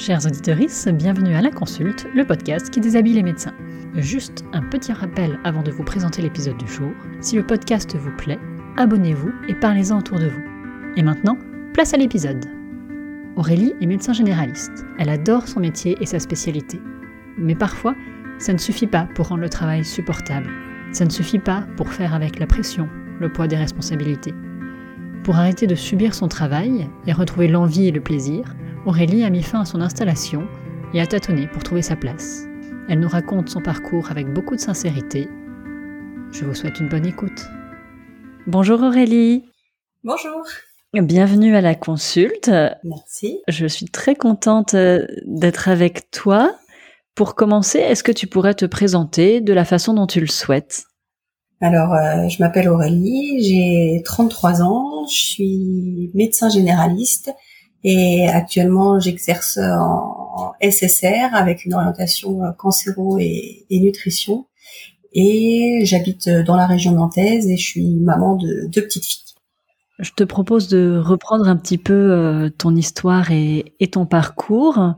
Chers auditeurs, bienvenue à La Consulte, le podcast qui déshabille les médecins. Juste un petit rappel avant de vous présenter l'épisode du jour. Si le podcast vous plaît, abonnez-vous et parlez-en autour de vous. Et maintenant, place à l'épisode. Aurélie est médecin généraliste. Elle adore son métier et sa spécialité. Mais parfois, ça ne suffit pas pour rendre le travail supportable. Ça ne suffit pas pour faire avec la pression, le poids des responsabilités. Pour arrêter de subir son travail et retrouver l'envie et le plaisir, Aurélie a mis fin à son installation et a tâtonné pour trouver sa place. Elle nous raconte son parcours avec beaucoup de sincérité. Je vous souhaite une bonne écoute. Bonjour Aurélie. Bonjour. Bienvenue à la consulte. Merci. Je suis très contente euh, d'être avec toi. Pour commencer, est-ce que tu pourrais te présenter de la façon dont tu le souhaites? Alors, euh, je m'appelle Aurélie, j'ai 33 ans, je suis médecin généraliste et actuellement, j'exerce en SSR avec une orientation euh, cancéro et, nutrition. Et j'habite dans la région nantaise et je suis maman de deux petites filles. Je te propose de reprendre un petit peu euh, ton histoire et, ton parcours.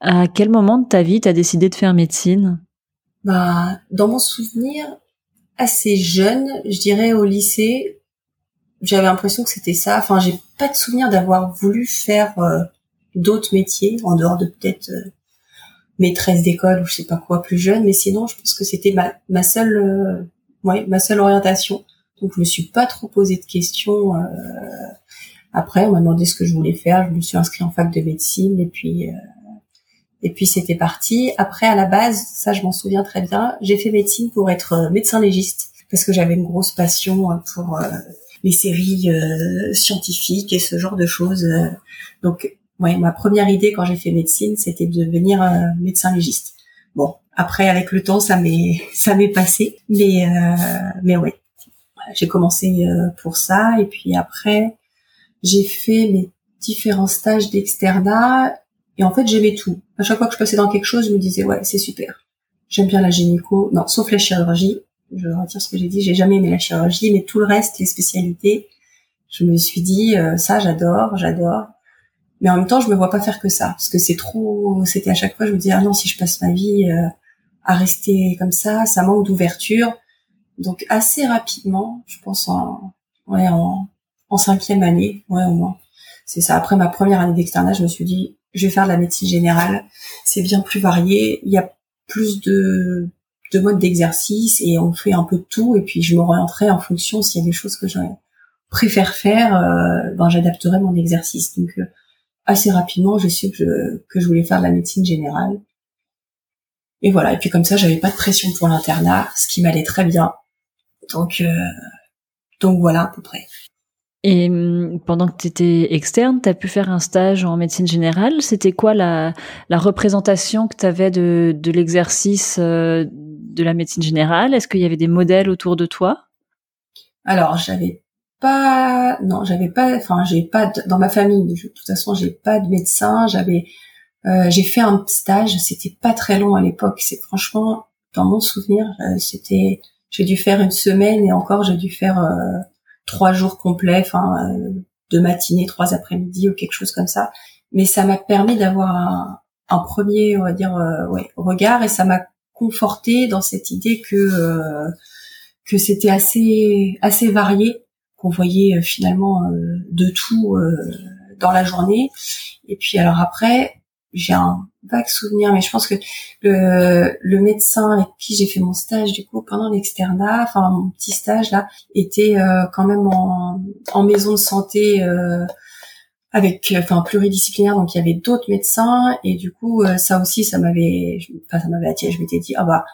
À quel moment de ta vie tu as décidé de faire médecine? Bah, dans mon souvenir, assez jeune, je dirais au lycée, j'avais l'impression que c'était ça. Enfin, j'ai pas de souvenir d'avoir voulu faire euh, d'autres métiers en dehors de peut-être euh, maîtresse d'école ou je sais pas quoi plus jeune. Mais sinon, je pense que c'était ma, ma seule, euh, ouais, ma seule orientation. Donc, je me suis pas trop posé de questions. après, on m'a demandé ce que je voulais faire. Je me suis inscrite en fac de médecine et puis. et puis c'était parti. Après, à la base, ça je m'en souviens très bien, j'ai fait médecine pour être médecin légiste parce que j'avais une grosse passion pour les séries euh, scientifiques et ce genre de choses. Euh. Donc, ouais, ma première idée quand j'ai fait médecine, c'était de devenir euh, médecin légiste. Bon, après avec le temps, ça m'est ça m'est passé, mais mais ouais, j'ai commencé pour ça et puis après j'ai fait mes différents stages d'externat et en fait j'aimais tout. À chaque fois que je passais dans quelque chose, je me disais ouais c'est super. J'aime bien la gynéco, non sauf la chirurgie je retire ce que j'ai dit, j'ai jamais aimé la chirurgie, mais tout le reste, les spécialités, je me suis dit euh, ça j'adore, j'adore. Mais en même temps, je me vois pas faire que ça parce que c'est trop c'était à chaque fois je me dis ah non, si je passe ma vie euh, à rester comme ça, ça manque d'ouverture. Donc assez rapidement, je pense en ouais en, en cinquième année, ouais au moins. C'est ça. Après ma première année d'externat, je me suis dit je vais faire de la médecine générale. C'est bien plus varié. Il y a plus de de mode d'exercice et on fait un peu de tout et puis je m'orienterai en fonction s'il y a des choses que je préfère faire, euh, ben j'adapterai mon exercice. Donc euh, assez rapidement, je sais que je, que je voulais faire de la médecine générale. Et voilà, et puis comme ça, j'avais pas de pression pour l'internat, ce qui m'allait très bien. Donc euh, donc voilà à peu près. Et hum, pendant que tu étais externe, tu as pu faire un stage en médecine générale. C'était quoi la, la représentation que tu avais de, de l'exercice de la médecine générale? Est-ce qu'il y avait des modèles autour de toi? Alors, j'avais pas, non, j'avais pas, enfin, j'ai pas dans ma famille. De toute façon, j'ai pas de médecin. J'avais, euh, j'ai fait un stage. C'était pas très long à l'époque. C'est franchement, dans mon souvenir, euh, c'était, j'ai dû faire une semaine et encore, j'ai dû faire euh, trois jours complets, enfin, deux matinées, trois après-midi ou quelque chose comme ça. Mais ça m'a permis d'avoir un, un, premier, on va dire, ouais, regard et ça m'a conforté dans cette idée que euh, que c'était assez assez varié, qu'on voyait euh, finalement euh, de tout dans la journée. Et puis alors après, j'ai un vague souvenir, mais je pense que le, le médecin avec qui j'ai fait mon stage du coup pendant l'externat, enfin mon petit stage là, était quand même en, en maison de santé avec enfin pluridisciplinaire donc il y avait d'autres médecins et du coup euh, ça aussi ça m'avait enfin ça m'avait attiré. Je m'étais dit ah bah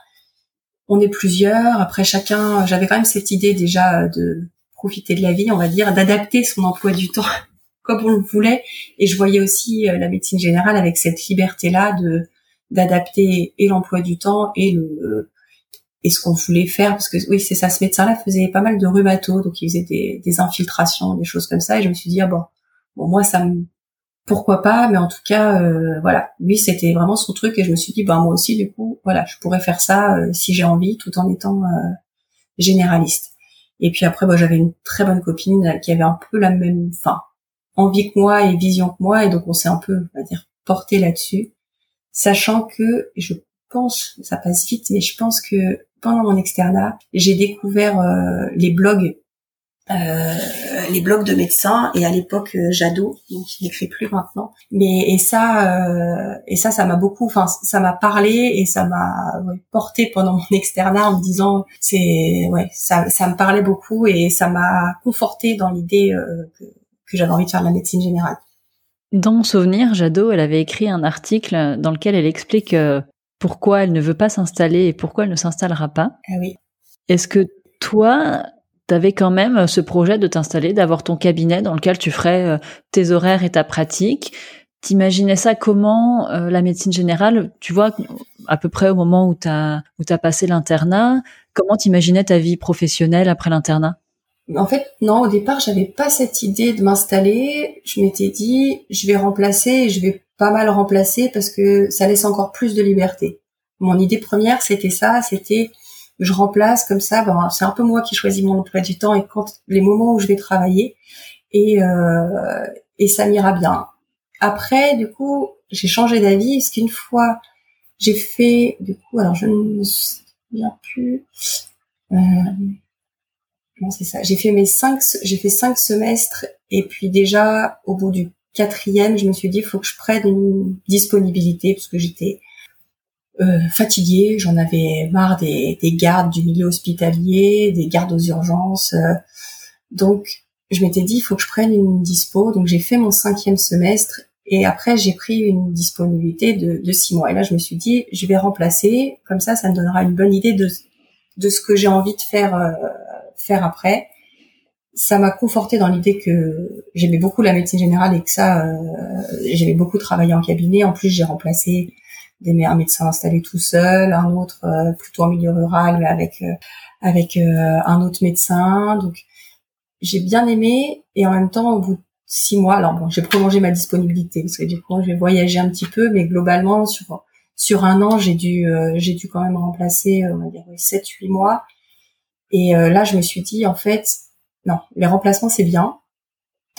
on est plusieurs. Après chacun j'avais quand même cette idée déjà de profiter de la vie on va dire d'adapter son emploi du temps comme on le voulait. Et je voyais aussi euh, la médecine générale avec cette liberté là de d'adapter et l'emploi du temps et le et ce qu'on voulait faire. Parce que oui c'est ça ce médecin là faisait pas mal de rhumato donc il faisait des, des infiltrations des choses comme ça. Et je me suis dit ah bon Bon, moi, ça me, pourquoi pas, mais en tout cas, euh, voilà, lui, c'était vraiment son truc et je me suis dit, bah moi aussi, du coup, voilà, je pourrais faire ça euh, si j'ai envie, tout en étant euh, généraliste. Et puis après, bah, j'avais une très bonne copine qui avait un peu la même, enfin, envie que moi et vision que moi, et donc on s'est un peu, on va dire, porter là-dessus, sachant que je pense, ça passe vite, mais je pense que pendant mon externat, j'ai découvert euh, les blogs euh, les blogs de médecins et à l'époque euh, Jadot, donc il n'écrit plus maintenant. Mais et ça euh, et ça ça m'a beaucoup, enfin ça m'a parlé et ça m'a porté pendant mon externat en me disant c'est ouais ça ça me parlait beaucoup et ça m'a conforté dans l'idée que, que j'avais envie de faire de la médecine générale. Dans mon souvenir, Jadot, elle avait écrit un article dans lequel elle explique pourquoi elle ne veut pas s'installer et pourquoi elle ne s'installera pas. Ah oui. Est-ce que toi, tu avais quand même euh, ce projet de t'installer, d'avoir ton cabinet dans lequel tu ferais euh, tes horaires et ta pratique. T'imaginais ça comment euh, la médecine générale? Tu vois, à peu près au moment où tu as, où as passé l'internat, comment t'imaginais ta vie professionnelle après l'internat? En fait, non, au départ, j'avais pas cette idée de m'installer. Je m'étais dit, je vais remplacer et je vais pas mal remplacer parce que ça laisse encore plus de liberté. Mon idée première, c'était ça, c'était je remplace comme ça. Ben, c'est un peu moi qui choisis mon emploi du temps et quand les moments où je vais travailler et euh, et ça m'ira bien. Après, du coup, j'ai changé d'avis parce qu'une fois j'ai fait, du coup, alors je ne me souviens plus. Euh, non, c'est ça? J'ai fait mes cinq, j'ai fait cinq semestres et puis déjà au bout du quatrième, je me suis dit, faut que je prenne une disponibilité parce que j'étais euh, fatiguée, j'en avais marre des, des, gardes du milieu hospitalier, des gardes aux urgences. Euh. donc, je m'étais dit, il faut que je prenne une dispo. Donc, j'ai fait mon cinquième semestre et après, j'ai pris une disponibilité de, de six mois. Et là, je me suis dit, je vais remplacer. Comme ça, ça me donnera une bonne idée de, de ce que j'ai envie de faire, euh, faire après. Ça m'a conforté dans l'idée que j'aimais beaucoup la médecine générale et que ça, euh, j'aimais beaucoup travailler en cabinet. En plus, j'ai remplacé des un médecin installé tout seul, un autre euh, plutôt en milieu rural avec euh, avec euh, un autre médecin. Donc j'ai bien aimé et en même temps au bout de six mois, alors bon, j'ai prolongé ma disponibilité parce que du coup j'ai voyagé un petit peu, mais globalement sur sur un an j'ai dû j'ai dû quand même remplacer on va dire sept huit mois. Et là je me suis dit en fait non les remplacements c'est bien.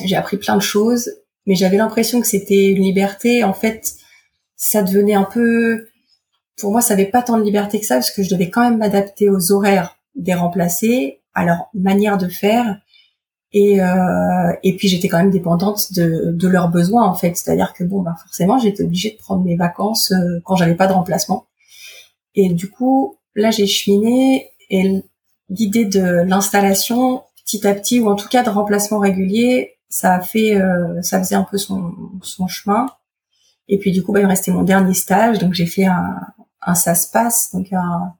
J'ai appris plein de choses, mais j'avais l'impression que c'était une liberté en fait ça devenait un peu, pour moi, ça n'avait pas tant de liberté que ça parce que je devais quand même m'adapter aux horaires des remplacés, à leur manière de faire. Et, euh, et puis j'étais quand même dépendante de, de leurs besoins en fait, c'est-à-dire que bon bah forcément j'étais obligée de prendre mes vacances euh, quand j'avais pas de remplacement. Et du coup là j'ai cheminé et l'idée de l'installation petit à petit ou en tout cas de remplacement régulier, ça a fait euh, ça faisait un peu son, son chemin. Et puis du coup, bah, il me restait mon dernier stage, donc j'ai fait un, un SASPAS, donc un,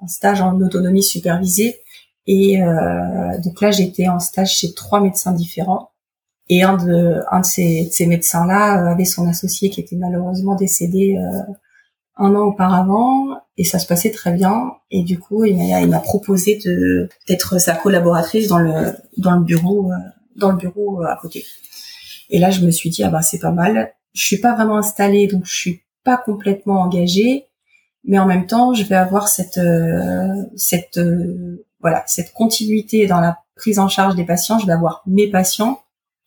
un stage en autonomie supervisée. Et euh, donc là, j'étais en stage chez trois médecins différents. Et un de, un de ces, ces médecins-là euh, avait son associé qui était malheureusement décédé euh, un an auparavant. Et ça se passait très bien. Et du coup, il m'a, il m'a proposé de d'être sa collaboratrice dans le dans le bureau euh, dans le bureau euh, à côté. Et là, je me suis dit ah bah c'est pas mal je suis pas vraiment installée, donc je suis pas complètement engagée, mais en même temps, je vais avoir cette euh, cette euh, voilà cette continuité dans la prise en charge des patients. Je vais avoir mes patients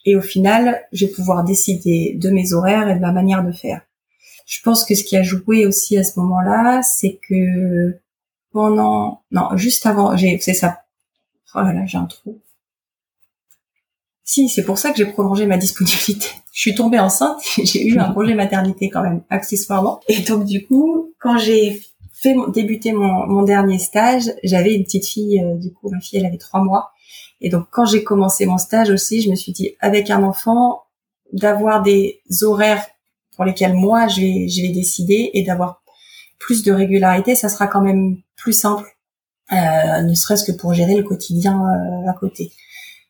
et au final, je vais pouvoir décider de mes horaires et de ma manière de faire. Je pense que ce qui a joué aussi à ce moment-là, c'est que pendant non juste avant, j'ai c'est ça. Oh là là, j'ai un trou. Si, c'est pour ça que j'ai prolongé ma disponibilité. Je suis tombée enceinte, j'ai eu un congé maternité quand même, accessoirement. Et donc du coup, quand j'ai fait débuter mon, mon dernier stage, j'avais une petite fille, euh, du coup ma fille elle avait trois mois. Et donc quand j'ai commencé mon stage aussi, je me suis dit avec un enfant, d'avoir des horaires pour lesquels moi je vais, je vais décider et d'avoir plus de régularité, ça sera quand même plus simple, euh, ne serait-ce que pour gérer le quotidien euh, à côté.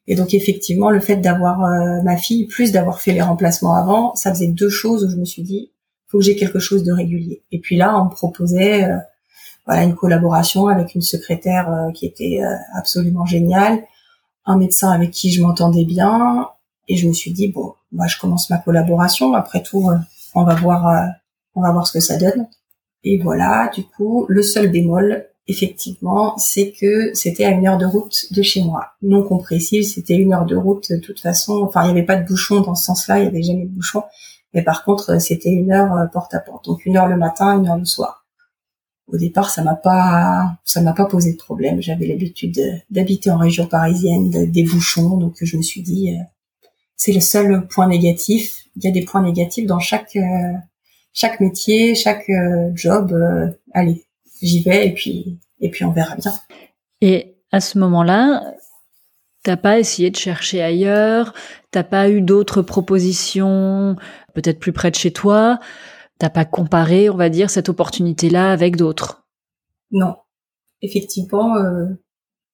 Et donc effectivement, le fait d'avoir euh, ma fille, plus d'avoir fait les remplacements avant, ça faisait deux choses où je me suis dit, faut que j'ai quelque chose de régulier. Et puis là, on me proposait euh, voilà une collaboration avec une secrétaire euh, qui était absolument géniale, un médecin avec qui je m'entendais bien, et je me suis dit bon, moi je commence ma collaboration. Après tout, on va voir, on va voir ce que ça donne. Et voilà, du coup, le seul bémol, effectivement, c'est que c'était à une heure de route de chez moi. Non compressible, c'était une heure de route de toute façon. Enfin, il n'y avait pas de bouchon dans ce sens-là, il n'y avait jamais de bouchon. Mais par contre, c'était une heure porte à porte. Donc une heure le matin, une heure le soir. Au départ, ça m'a pas, ça m'a pas posé de problème. J'avais l'habitude d'habiter en région parisienne, des bouchons, donc je me suis dit, c'est le seul point négatif. Il y a des points négatifs dans chaque chaque métier, chaque job. allez, j'y vais et puis et puis on verra bien. Et à ce moment-là, t'as pas essayé de chercher ailleurs, t'as pas eu d'autres propositions, peut-être plus près de chez toi, t'as pas comparé, on va dire, cette opportunité-là avec d'autres? Non, effectivement, euh,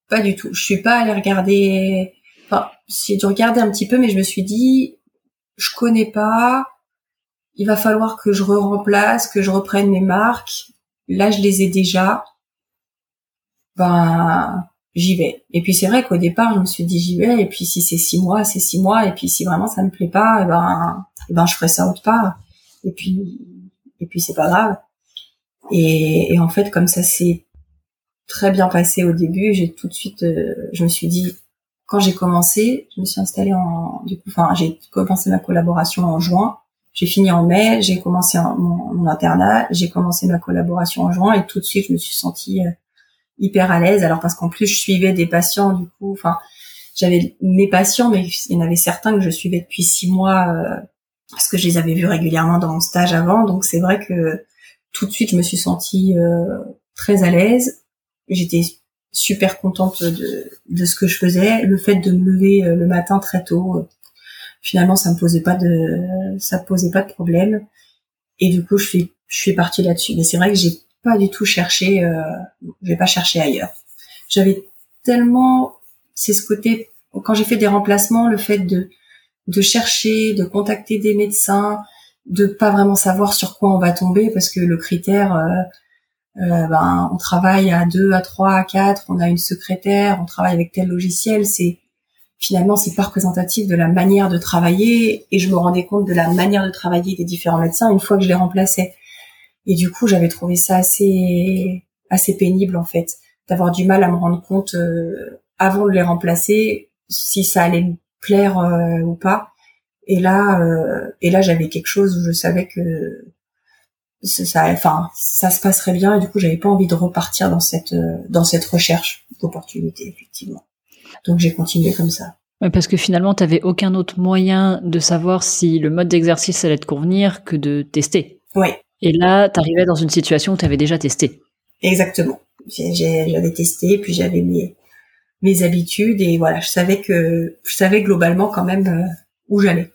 pas du tout. Je suis pas allée regarder. Enfin, j'ai dû regarder un petit peu, mais je me suis dit, je connais pas. Il va falloir que je re remplace, que je reprenne mes marques. Là, je les ai déjà ben j'y vais. Et puis c'est vrai qu'au départ, je me suis dit j'y vais, et puis si c'est six mois, c'est six mois, et puis si vraiment ça me plaît pas, eh ben, eh ben je ferai ça autre part. Et puis et puis c'est pas grave. Et, et en fait, comme ça s'est très bien passé au début, j'ai tout de suite, euh, je me suis dit quand j'ai commencé, je me suis installée en du coup, enfin j'ai commencé ma collaboration en juin. J'ai fini en mai, j'ai commencé mon, mon internat, j'ai commencé ma collaboration en juin et tout de suite je me suis sentie euh, hyper à l'aise. Alors parce qu'en plus je suivais des patients du coup, enfin j'avais mes patients, mais il y en avait certains que je suivais depuis six mois euh, parce que je les avais vus régulièrement dans mon stage avant. Donc c'est vrai que tout de suite je me suis sentie euh, très à l'aise. J'étais super contente de, de ce que je faisais. Le fait de me lever euh, le matin très tôt, finalement ça me posait pas de ça posait pas de problème. Et du coup je suis je suis partie là-dessus. Mais c'est vrai que j'ai pas du tout cherché, euh, je vais pas chercher ailleurs. J'avais tellement, c'est ce côté, quand j'ai fait des remplacements, le fait de, de chercher, de contacter des médecins, de pas vraiment savoir sur quoi on va tomber parce que le critère, euh, euh, ben, on travaille à deux, à trois, à quatre, on a une secrétaire, on travaille avec tel logiciel, c'est finalement c'est pas représentatif de la manière de travailler et je me rendais compte de la manière de travailler des différents médecins une fois que je les remplaçais. Et du coup, j'avais trouvé ça assez assez pénible en fait, d'avoir du mal à me rendre compte euh, avant de les remplacer si ça allait me plaire euh, ou pas. Et là, euh, et là, j'avais quelque chose où je savais que ça, enfin, ça se passerait bien. Et du coup, j'avais pas envie de repartir dans cette dans cette recherche d'opportunité effectivement. Donc j'ai continué comme ça. parce que finalement, tu avais aucun autre moyen de savoir si le mode d'exercice allait te convenir que de tester. Oui, et là, tu arrivais dans une situation où tu avais déjà testé. Exactement. J'avais testé, puis j'avais mes, mes habitudes et voilà, je savais que je savais globalement quand même euh, où j'allais.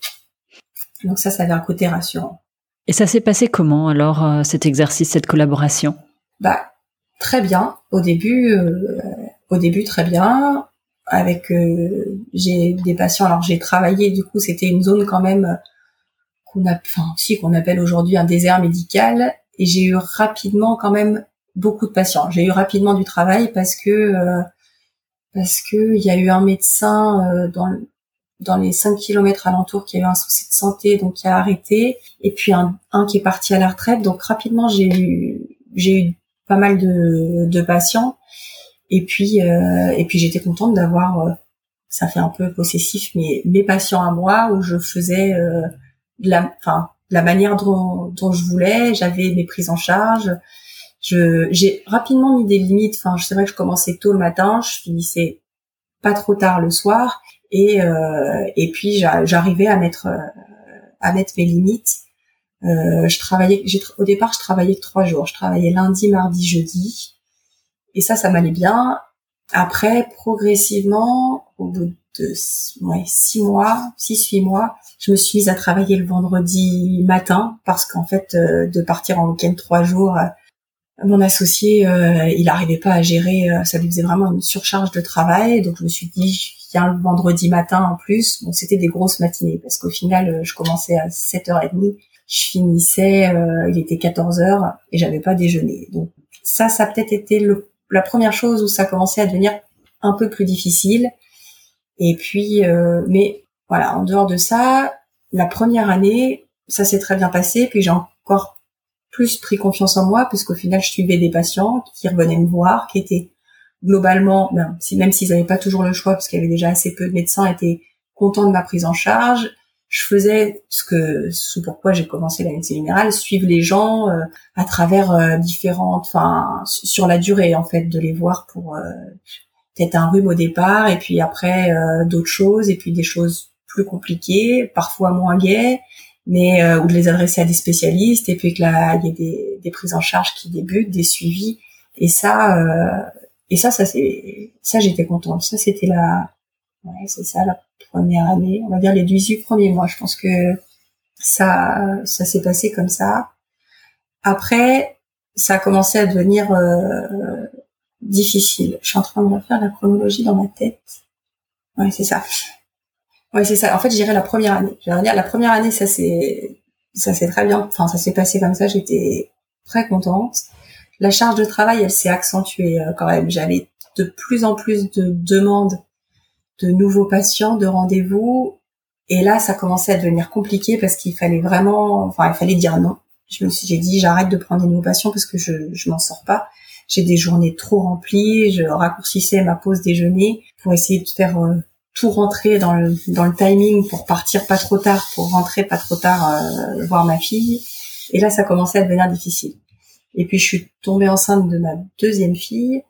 Donc ça, ça avait un côté rassurant. Et ça s'est passé comment alors euh, cet exercice, cette collaboration? Bah très bien. Au début, euh, au début très bien. Avec j'ai des patients. Alors j'ai travaillé du coup, c'était une zone quand même qu'on a, enfin si qu'on appelle aujourd'hui un désert médical. Et j'ai eu rapidement quand même beaucoup de patients. J'ai eu rapidement du travail parce que euh, parce que il y a eu un médecin euh, dans dans les 5 kilomètres alentours qui a eu un souci de santé donc qui a arrêté et puis un, un qui est parti à la retraite donc rapidement j'ai eu j'ai eu pas mal de, de patients et puis euh, et puis j'étais contente d'avoir ça fait un peu possessif mais mes patients à moi où je faisais la, enfin, la manière dont, dont je voulais. J'avais mes prises en charge. Je, j'ai rapidement mis des limites. Enfin, c'est vrai que je commençais tôt le matin, je finissais pas trop tard le soir, et euh, et puis j'arrivais à mettre euh, à mettre mes limites. Euh, je travaillais, j'ai, au départ, je travaillais trois jours. Je travaillais lundi, mardi, jeudi, et ça, ça m'allait bien. Après, progressivement, au bout de ouais, six mois, six huit mois, je me suis mise à travailler le vendredi matin parce qu'en fait, euh, de partir en week-end trois jours, euh, mon associé, euh, il n'arrivait pas à gérer, ça lui faisait vraiment une surcharge de travail. Donc je me suis dit, je viens le vendredi matin en plus. Bon, c'était des grosses matinées parce qu'au final, je commençais à 7h30, je finissais, il était 14h et j'avais pas déjeuné. Donc ça, ça a peut-être été le, la première chose où ça commençait à devenir un peu plus difficile. Et puis, mais voilà, en dehors de ça, la première année, ça s'est très bien passé. Puis j'ai encore plus pris confiance en moi, puisqu'au final, je suivais des patients qui revenaient me voir, qui étaient globalement, ben, même s'ils n'avaient pas toujours le choix, parce qu'il y avait déjà assez peu de médecins, étaient contents de ma prise en charge. Je faisais ce que ce pourquoi j'ai commencé la médecine générale, suivre les gens euh, à travers euh, différentes, enfin sur la durée en fait, de les voir pour euh, peut-être un rhume au départ et puis après d'autres choses et puis des choses plus compliquées, parfois moins gaies, mais ou de les adresser à des spécialistes et puis que là il y a des, des prises en charge qui débutent, des suivis. Et ça et ça ça c'est ça j'étais contente, ça c'était la ouais c'est ça la première année, on va dire les 18 premiers mois. Je pense que ça, ça s'est passé comme ça. Après, ça a commencé à devenir euh, difficile. Je suis en train de refaire la chronologie dans ma tête. Oui, c'est ça. Oui, c'est ça. En fait, je dirais la première année. Je dire la première année, ça s'est, ça s'est très bien. Enfin, ça s'est passé comme ça. J'étais très contente. La charge de travail, elle s'est accentuée euh, quand même. J'avais de plus en plus de demandes de nouveaux patients, de rendez-vous. Et là, ça commençait à devenir compliqué parce qu'il fallait vraiment, enfin, il fallait dire non. Je me suis, j'ai dit, j'arrête de prendre des nouveaux patients parce que je, je m'en sors pas. J'ai des journées trop remplies. Je raccourcissais ma pause déjeuner pour essayer de faire euh, tout rentrer dans le, dans le timing pour partir pas trop tard, pour rentrer pas trop tard euh, voir ma fille. Et là, ça commençait à devenir difficile. Et puis, je suis tombée enceinte de ma deuxième fille.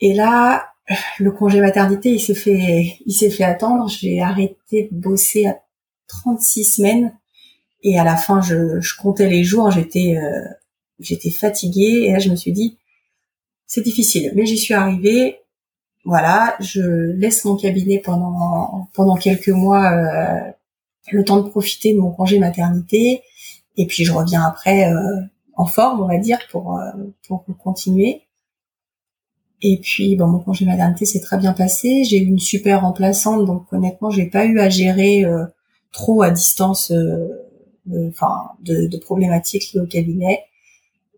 Et là, le congé maternité, il s'est fait, il s'est fait attendre. J'ai arrêté de bosser à 36 semaines et à la fin, je, je comptais les jours. J'étais, euh, j'étais fatiguée et là, je me suis dit, c'est difficile, mais j'y suis arrivée. Voilà, je laisse mon cabinet pendant pendant quelques mois, euh, le temps de profiter de mon congé maternité, et puis je reviens après euh, en forme, on va dire, pour pour continuer. Et puis, bon, mon congé maternité s'est très bien passé. J'ai eu une super remplaçante, donc honnêtement, j'ai pas eu à gérer euh, trop à distance, euh, enfin, de, de, problématiques liées au cabinet.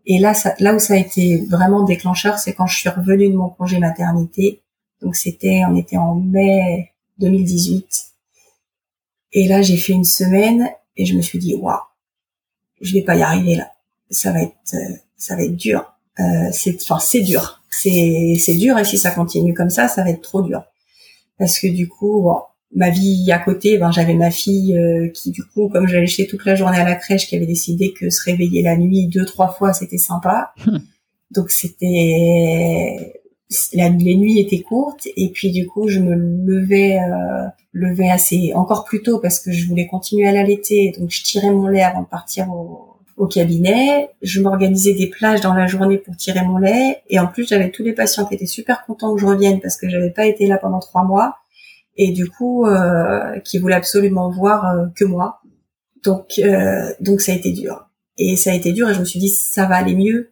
Et là, ça, là où ça a été vraiment déclencheur, c'est quand je suis revenue de mon congé maternité. Donc c'était, on était en mai 2018. Et là, j'ai fait une semaine et je me suis dit, waouh, je vais pas y arriver là. Ça va être, euh, ça va être dur. Euh, c'est, enfin, c'est dur c'est dur et si ça continue comme ça, ça va être trop dur. Parce que du coup, ma vie à côté, ben j'avais ma fille euh, qui du coup, comme j'allais chez toute la journée à la crèche, qui avait décidé que se réveiller la nuit deux trois fois, c'était sympa. Hmm. Donc c'était les nuits étaient courtes et puis du coup je me levais euh, levais assez encore plus tôt parce que je voulais continuer à l'allaiter donc je tirais mon lait avant de partir au, au cabinet. Je m'organisais des plages dans la journée pour tirer mon lait. Et en plus, j'avais tous les patients qui étaient super contents que je revienne parce que j'avais pas été là pendant trois mois. Et du coup, euh, qui voulaient absolument voir euh, que moi. Donc, euh, donc ça a été dur. Et ça a été dur et je me suis dit, ça va aller mieux.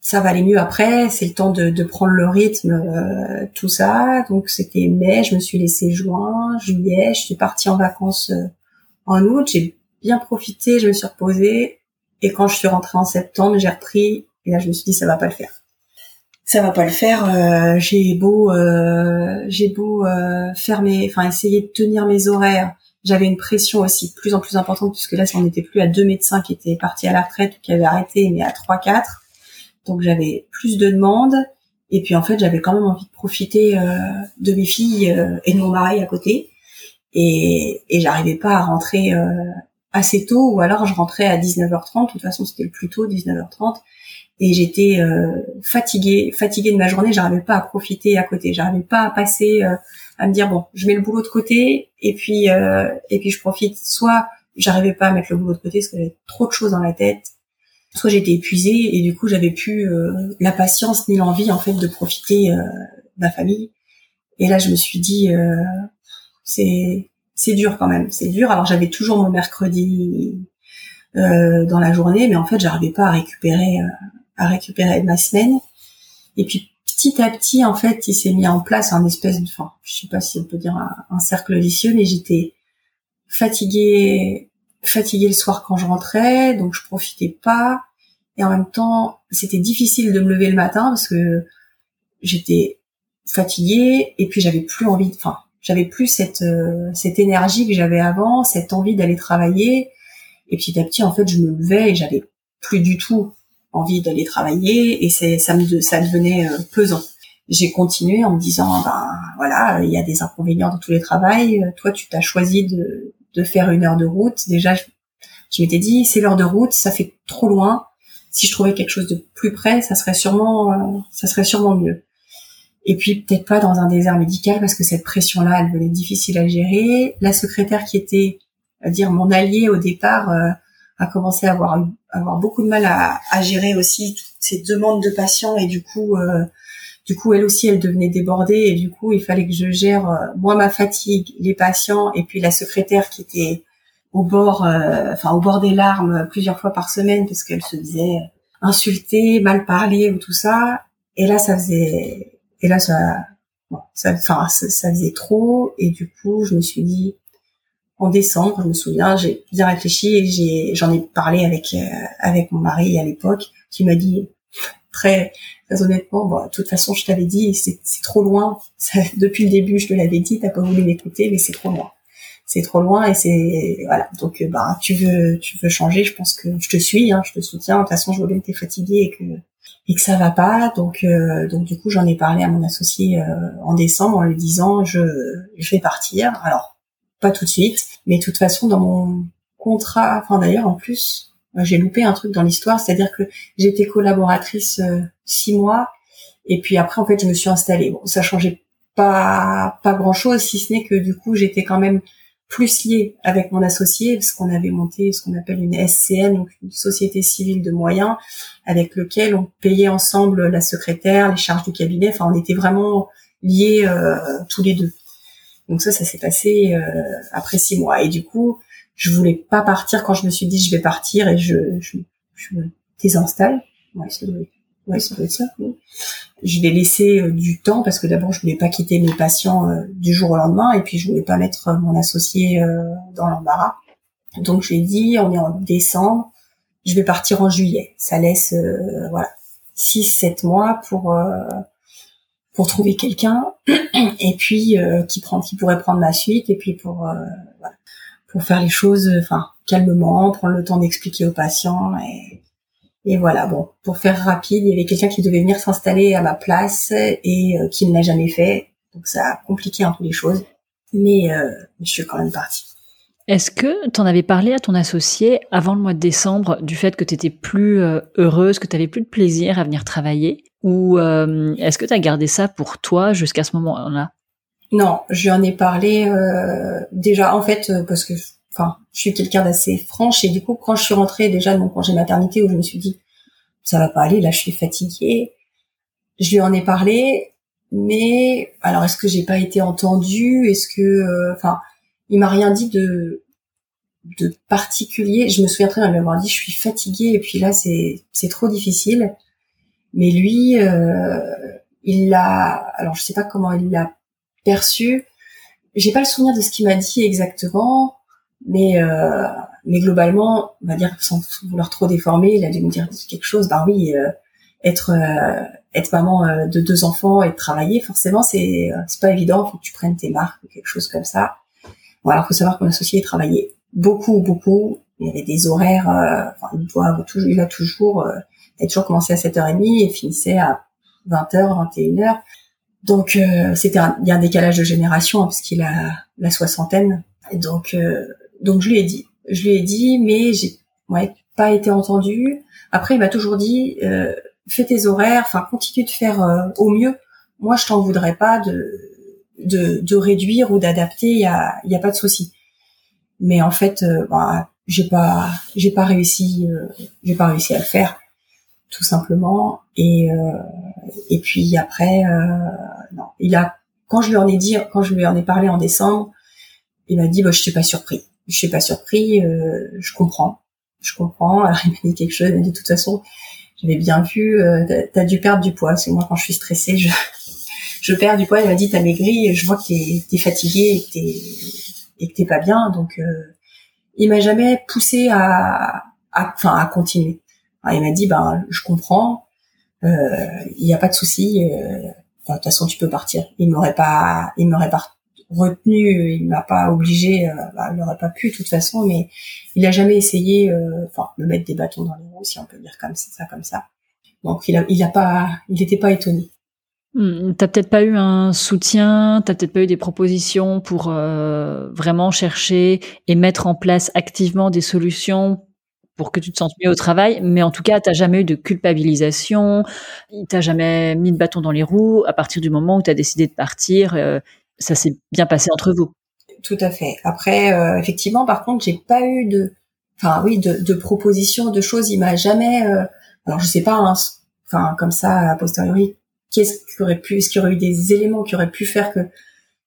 Ça va aller mieux après. C'est le temps de, de prendre le rythme, euh, tout ça. Donc c'était mai, je me suis laissé juin, juillet. Je suis partie en vacances euh, en août. J'ai bien profité, je me suis reposée. Et quand je suis rentrée en septembre, j'ai repris. Et là, je me suis dit, ça va pas le faire. Ça va pas le faire. Euh, j'ai beau, euh, j'ai beau euh, faire enfin essayer de tenir mes horaires. J'avais une pression aussi de plus en plus importante puisque là, on n'était plus à deux médecins qui étaient partis à la retraite ou qui avaient arrêté, mais à trois, quatre. Donc j'avais plus de demandes. Et puis en fait, j'avais quand même envie de profiter euh, de mes filles euh, et de mon mari à côté. Et, et j'arrivais pas à rentrer euh, assez tôt ou alors je rentrais à 19h30 de toute façon c'était le plus tôt 19h30 et j'étais euh, fatiguée fatiguée de ma journée j'arrivais pas à profiter à côté j'arrivais pas à passer euh, à me dire bon je mets le boulot de côté et puis euh, et puis je profite. Soit j'arrivais pas à mettre le boulot de côté parce que j'avais trop de choses dans la tête soit j'étais épuisée et du coup j'avais plus la patience ni l'envie en fait de profiter de ma famille. Et là je me suis dit c'est c'est dur quand même. C'est dur. Alors j'avais toujours mon mercredi euh, dans la journée, mais en fait j'arrivais pas à récupérer euh, à récupérer ma semaine. Et puis petit à petit, en fait, il s'est mis en place un espèce de, enfin, je sais pas si on peut dire un, cercle vicieux, mais j'étais fatiguée, fatiguée le soir quand je rentrais, donc je profitais pas. Et en même temps, c'était difficile de me lever le matin parce que j'étais fatiguée et puis j'avais plus envie, enfin, j'avais plus cette euh, cette énergie que j'avais avant, cette envie d'aller travailler. Et petit à petit, en fait, je me levais et j'avais plus du tout envie d'aller travailler et ça me ça devenait euh, pesant. J'ai continué en me disant ben voilà, il y a des inconvénients dans tous les travails. Toi, tu t'as choisi de de faire une heure de route. Déjà, je, je m'étais dit, c'est l'heure de route, ça fait trop loin. Si je trouvais quelque chose de plus près, ça serait sûrement, euh, ça serait sûrement mieux. Et puis peut-être pas dans un désert médical parce que cette pression-là, elle venait difficile à gérer. La secrétaire qui était, à dire mon allié au départ, euh, a commencé à avoir avoir beaucoup de mal à, à gérer aussi toutes ces demandes de patients. Et du coup euh, du coup elle aussi elle devenait débordée. Et du coup il fallait que je gère euh, moi ma fatigue les patients et puis la secrétaire qui était au bord euh, enfin au bord des larmes plusieurs fois par semaine parce qu'elle se faisait insulter mal parler ou tout ça. Et là ça faisait et là ça bon, ça enfin ça, ça faisait trop et du coup je me suis dit en décembre, je me souviens, j'ai bien réfléchi et j'ai, j'en ai parlé avec euh, avec mon mari à l'époque, qui m'a dit très, très honnêtement, bon, de toute façon, je t'avais dit, c'est, trop loin. depuis le début, je te l'avais dit, t'as pas voulu m'écouter, mais c'est trop loin. C'est trop loin et c'est voilà. Donc, bah, tu veux, tu veux changer. Je pense que je te suis, hein, je te soutiens. De toute façon, je vois bien que t'es fatigué et que et que ça va pas. Donc, euh, donc du coup, j'en ai parlé à mon associé en décembre en lui disant, je, je vais partir. Alors pas tout de suite. Mais de toute façon, dans mon contrat, enfin d'ailleurs en plus, j'ai loupé un truc dans l'histoire, c'est-à-dire que j'étais collaboratrice euh, six mois, et puis après en fait je me suis installée. Bon, ça changeait pas pas grand chose, si ce n'est que du coup j'étais quand même plus liée avec mon associé, parce qu'on avait monté ce qu'on appelle une SCN, donc une société civile de moyens, avec lequel on payait ensemble la secrétaire, les charges du cabinet. Enfin, on était vraiment liés euh, tous les deux. Donc ça, ça s'est passé euh, après six mois. Et du coup, je voulais pas partir quand je me suis dit je vais partir et je, je, je me désinstalle. Ouais, ouais, ça doit être ça. Je vais laisser euh, du temps parce que d'abord je voulais pas quitter mes patients euh, du jour au lendemain et puis je voulais pas mettre mon associé dans l'embarras. Donc j'ai dit on est en décembre, je vais partir en juillet. Ça laisse voilà six sept mois pour pour trouver quelqu'un et puis euh, qui prend qui pourrait prendre ma suite et puis pour euh, voilà, pour faire les choses enfin calmement prendre le temps d'expliquer aux patients et et voilà bon pour faire rapide il y avait quelqu'un qui devait venir s'installer à ma place et euh, qui ne l'a jamais fait. Donc ça a compliqué un peu les choses. Mais je suis quand même partie. Est-ce que tu en avais parlé à ton associé avant le mois de décembre du fait que tu étais plus heureuse, que tu avais plus de plaisir à venir travailler? Ou euh, est-ce que tu as gardé ça pour toi jusqu'à ce moment-là? Non, je en ai parlé euh, déjà en fait euh, parce que enfin, je suis quelqu'un d'assez franche et du coup quand je suis rentrée déjà de mon congé maternité où je me suis dit ça va pas aller, là je suis fatiguée, je lui en ai parlé mais alors est-ce que j'ai pas été entendue? Est-ce que enfin il m'a rien dit de de particulier. Je me souviens très bien de lui avoir dit je suis fatiguée et puis là c'est c'est trop difficile. Mais lui, euh, il l'a. Alors je sais pas comment il l'a perçu. J'ai pas le souvenir de ce qu'il m'a dit exactement, mais euh, mais globalement, on va dire sans vouloir trop déformer, il a dû me dire quelque chose. Bah oui, euh, être euh, être maman euh, de deux enfants et travailler, forcément, c'est c'est pas évident. Faut que tu prennes tes marques ou quelque chose comme ça. Bon, alors faut savoir que mon associé travaillait beaucoup, beaucoup. Il avait des horaires. enfin, il doit toujours, il a toujours elle toujours commencé à 7h30 et finissait à 20h, 21h. Donc euh, c'était il y a un décalage de génération hein, parce qu'il a la soixantaine. Donc euh, donc je lui ai dit, je lui ai dit, mais j'ai ouais pas été entendu. Après il m'a toujours dit, euh, fais tes horaires, enfin continue de faire euh, au mieux. Moi je t'en voudrais pas de de, de réduire ou d'adapter. Il y a y a pas de souci. Mais en fait, bah, j'ai pas j'ai pas réussi j'ai pas réussi à le faire tout simplement. Et euh, et puis après, euh, non, il a quand je lui en ai dit, quand je lui en ai parlé en décembre, il m'a dit bah, je suis pas surpris, je suis pas surpris, euh, je comprends, je comprends. Alors il m'a dit quelque chose, il m'a dit de toute façon, j'avais bien vu, euh, t'as dû perdre du poids. C'est moi quand je suis stressée, je je perds du poids. Il m'a dit t'as maigri, je vois que t'es es fatigué et que t'es et que t'es pas bien. Donc euh, il m'a jamais poussé à enfin à continuer. Il m'a dit, ben, je comprends, il euh, n'y a pas de souci. Euh, de toute façon, tu peux partir. Il m'aurait pas, il m'aurait pas retenu, il m'a pas obligé, euh, bah, il n'aurait pas pu de toute façon, mais il a jamais essayé, euh, enfin, de mettre des bâtons dans les roues, si on peut dire comme ça, comme ça. Donc il a, il a pas, il n'était pas étonné. Hmm, t'as peut-être pas eu un soutien, t'as peut-être pas eu des propositions pour euh, vraiment chercher et mettre en place activement des solutions pour que tu te sentes mieux au travail, mais en tout cas, t'as jamais eu de culpabilisation, t'as jamais mis de bâton dans les roues à partir du moment où t'as décidé de partir, euh, ça s'est bien passé entre vous. Tout à fait. Après, euh, effectivement, par contre, j'ai pas eu de, enfin oui, de, de propositions, de choses. Il m'a jamais, alors je sais pas, hein, enfin comme ça a posteriori, qu'est-ce qui aurait pu, est-ce qu'il y aurait eu des éléments qui auraient pu faire que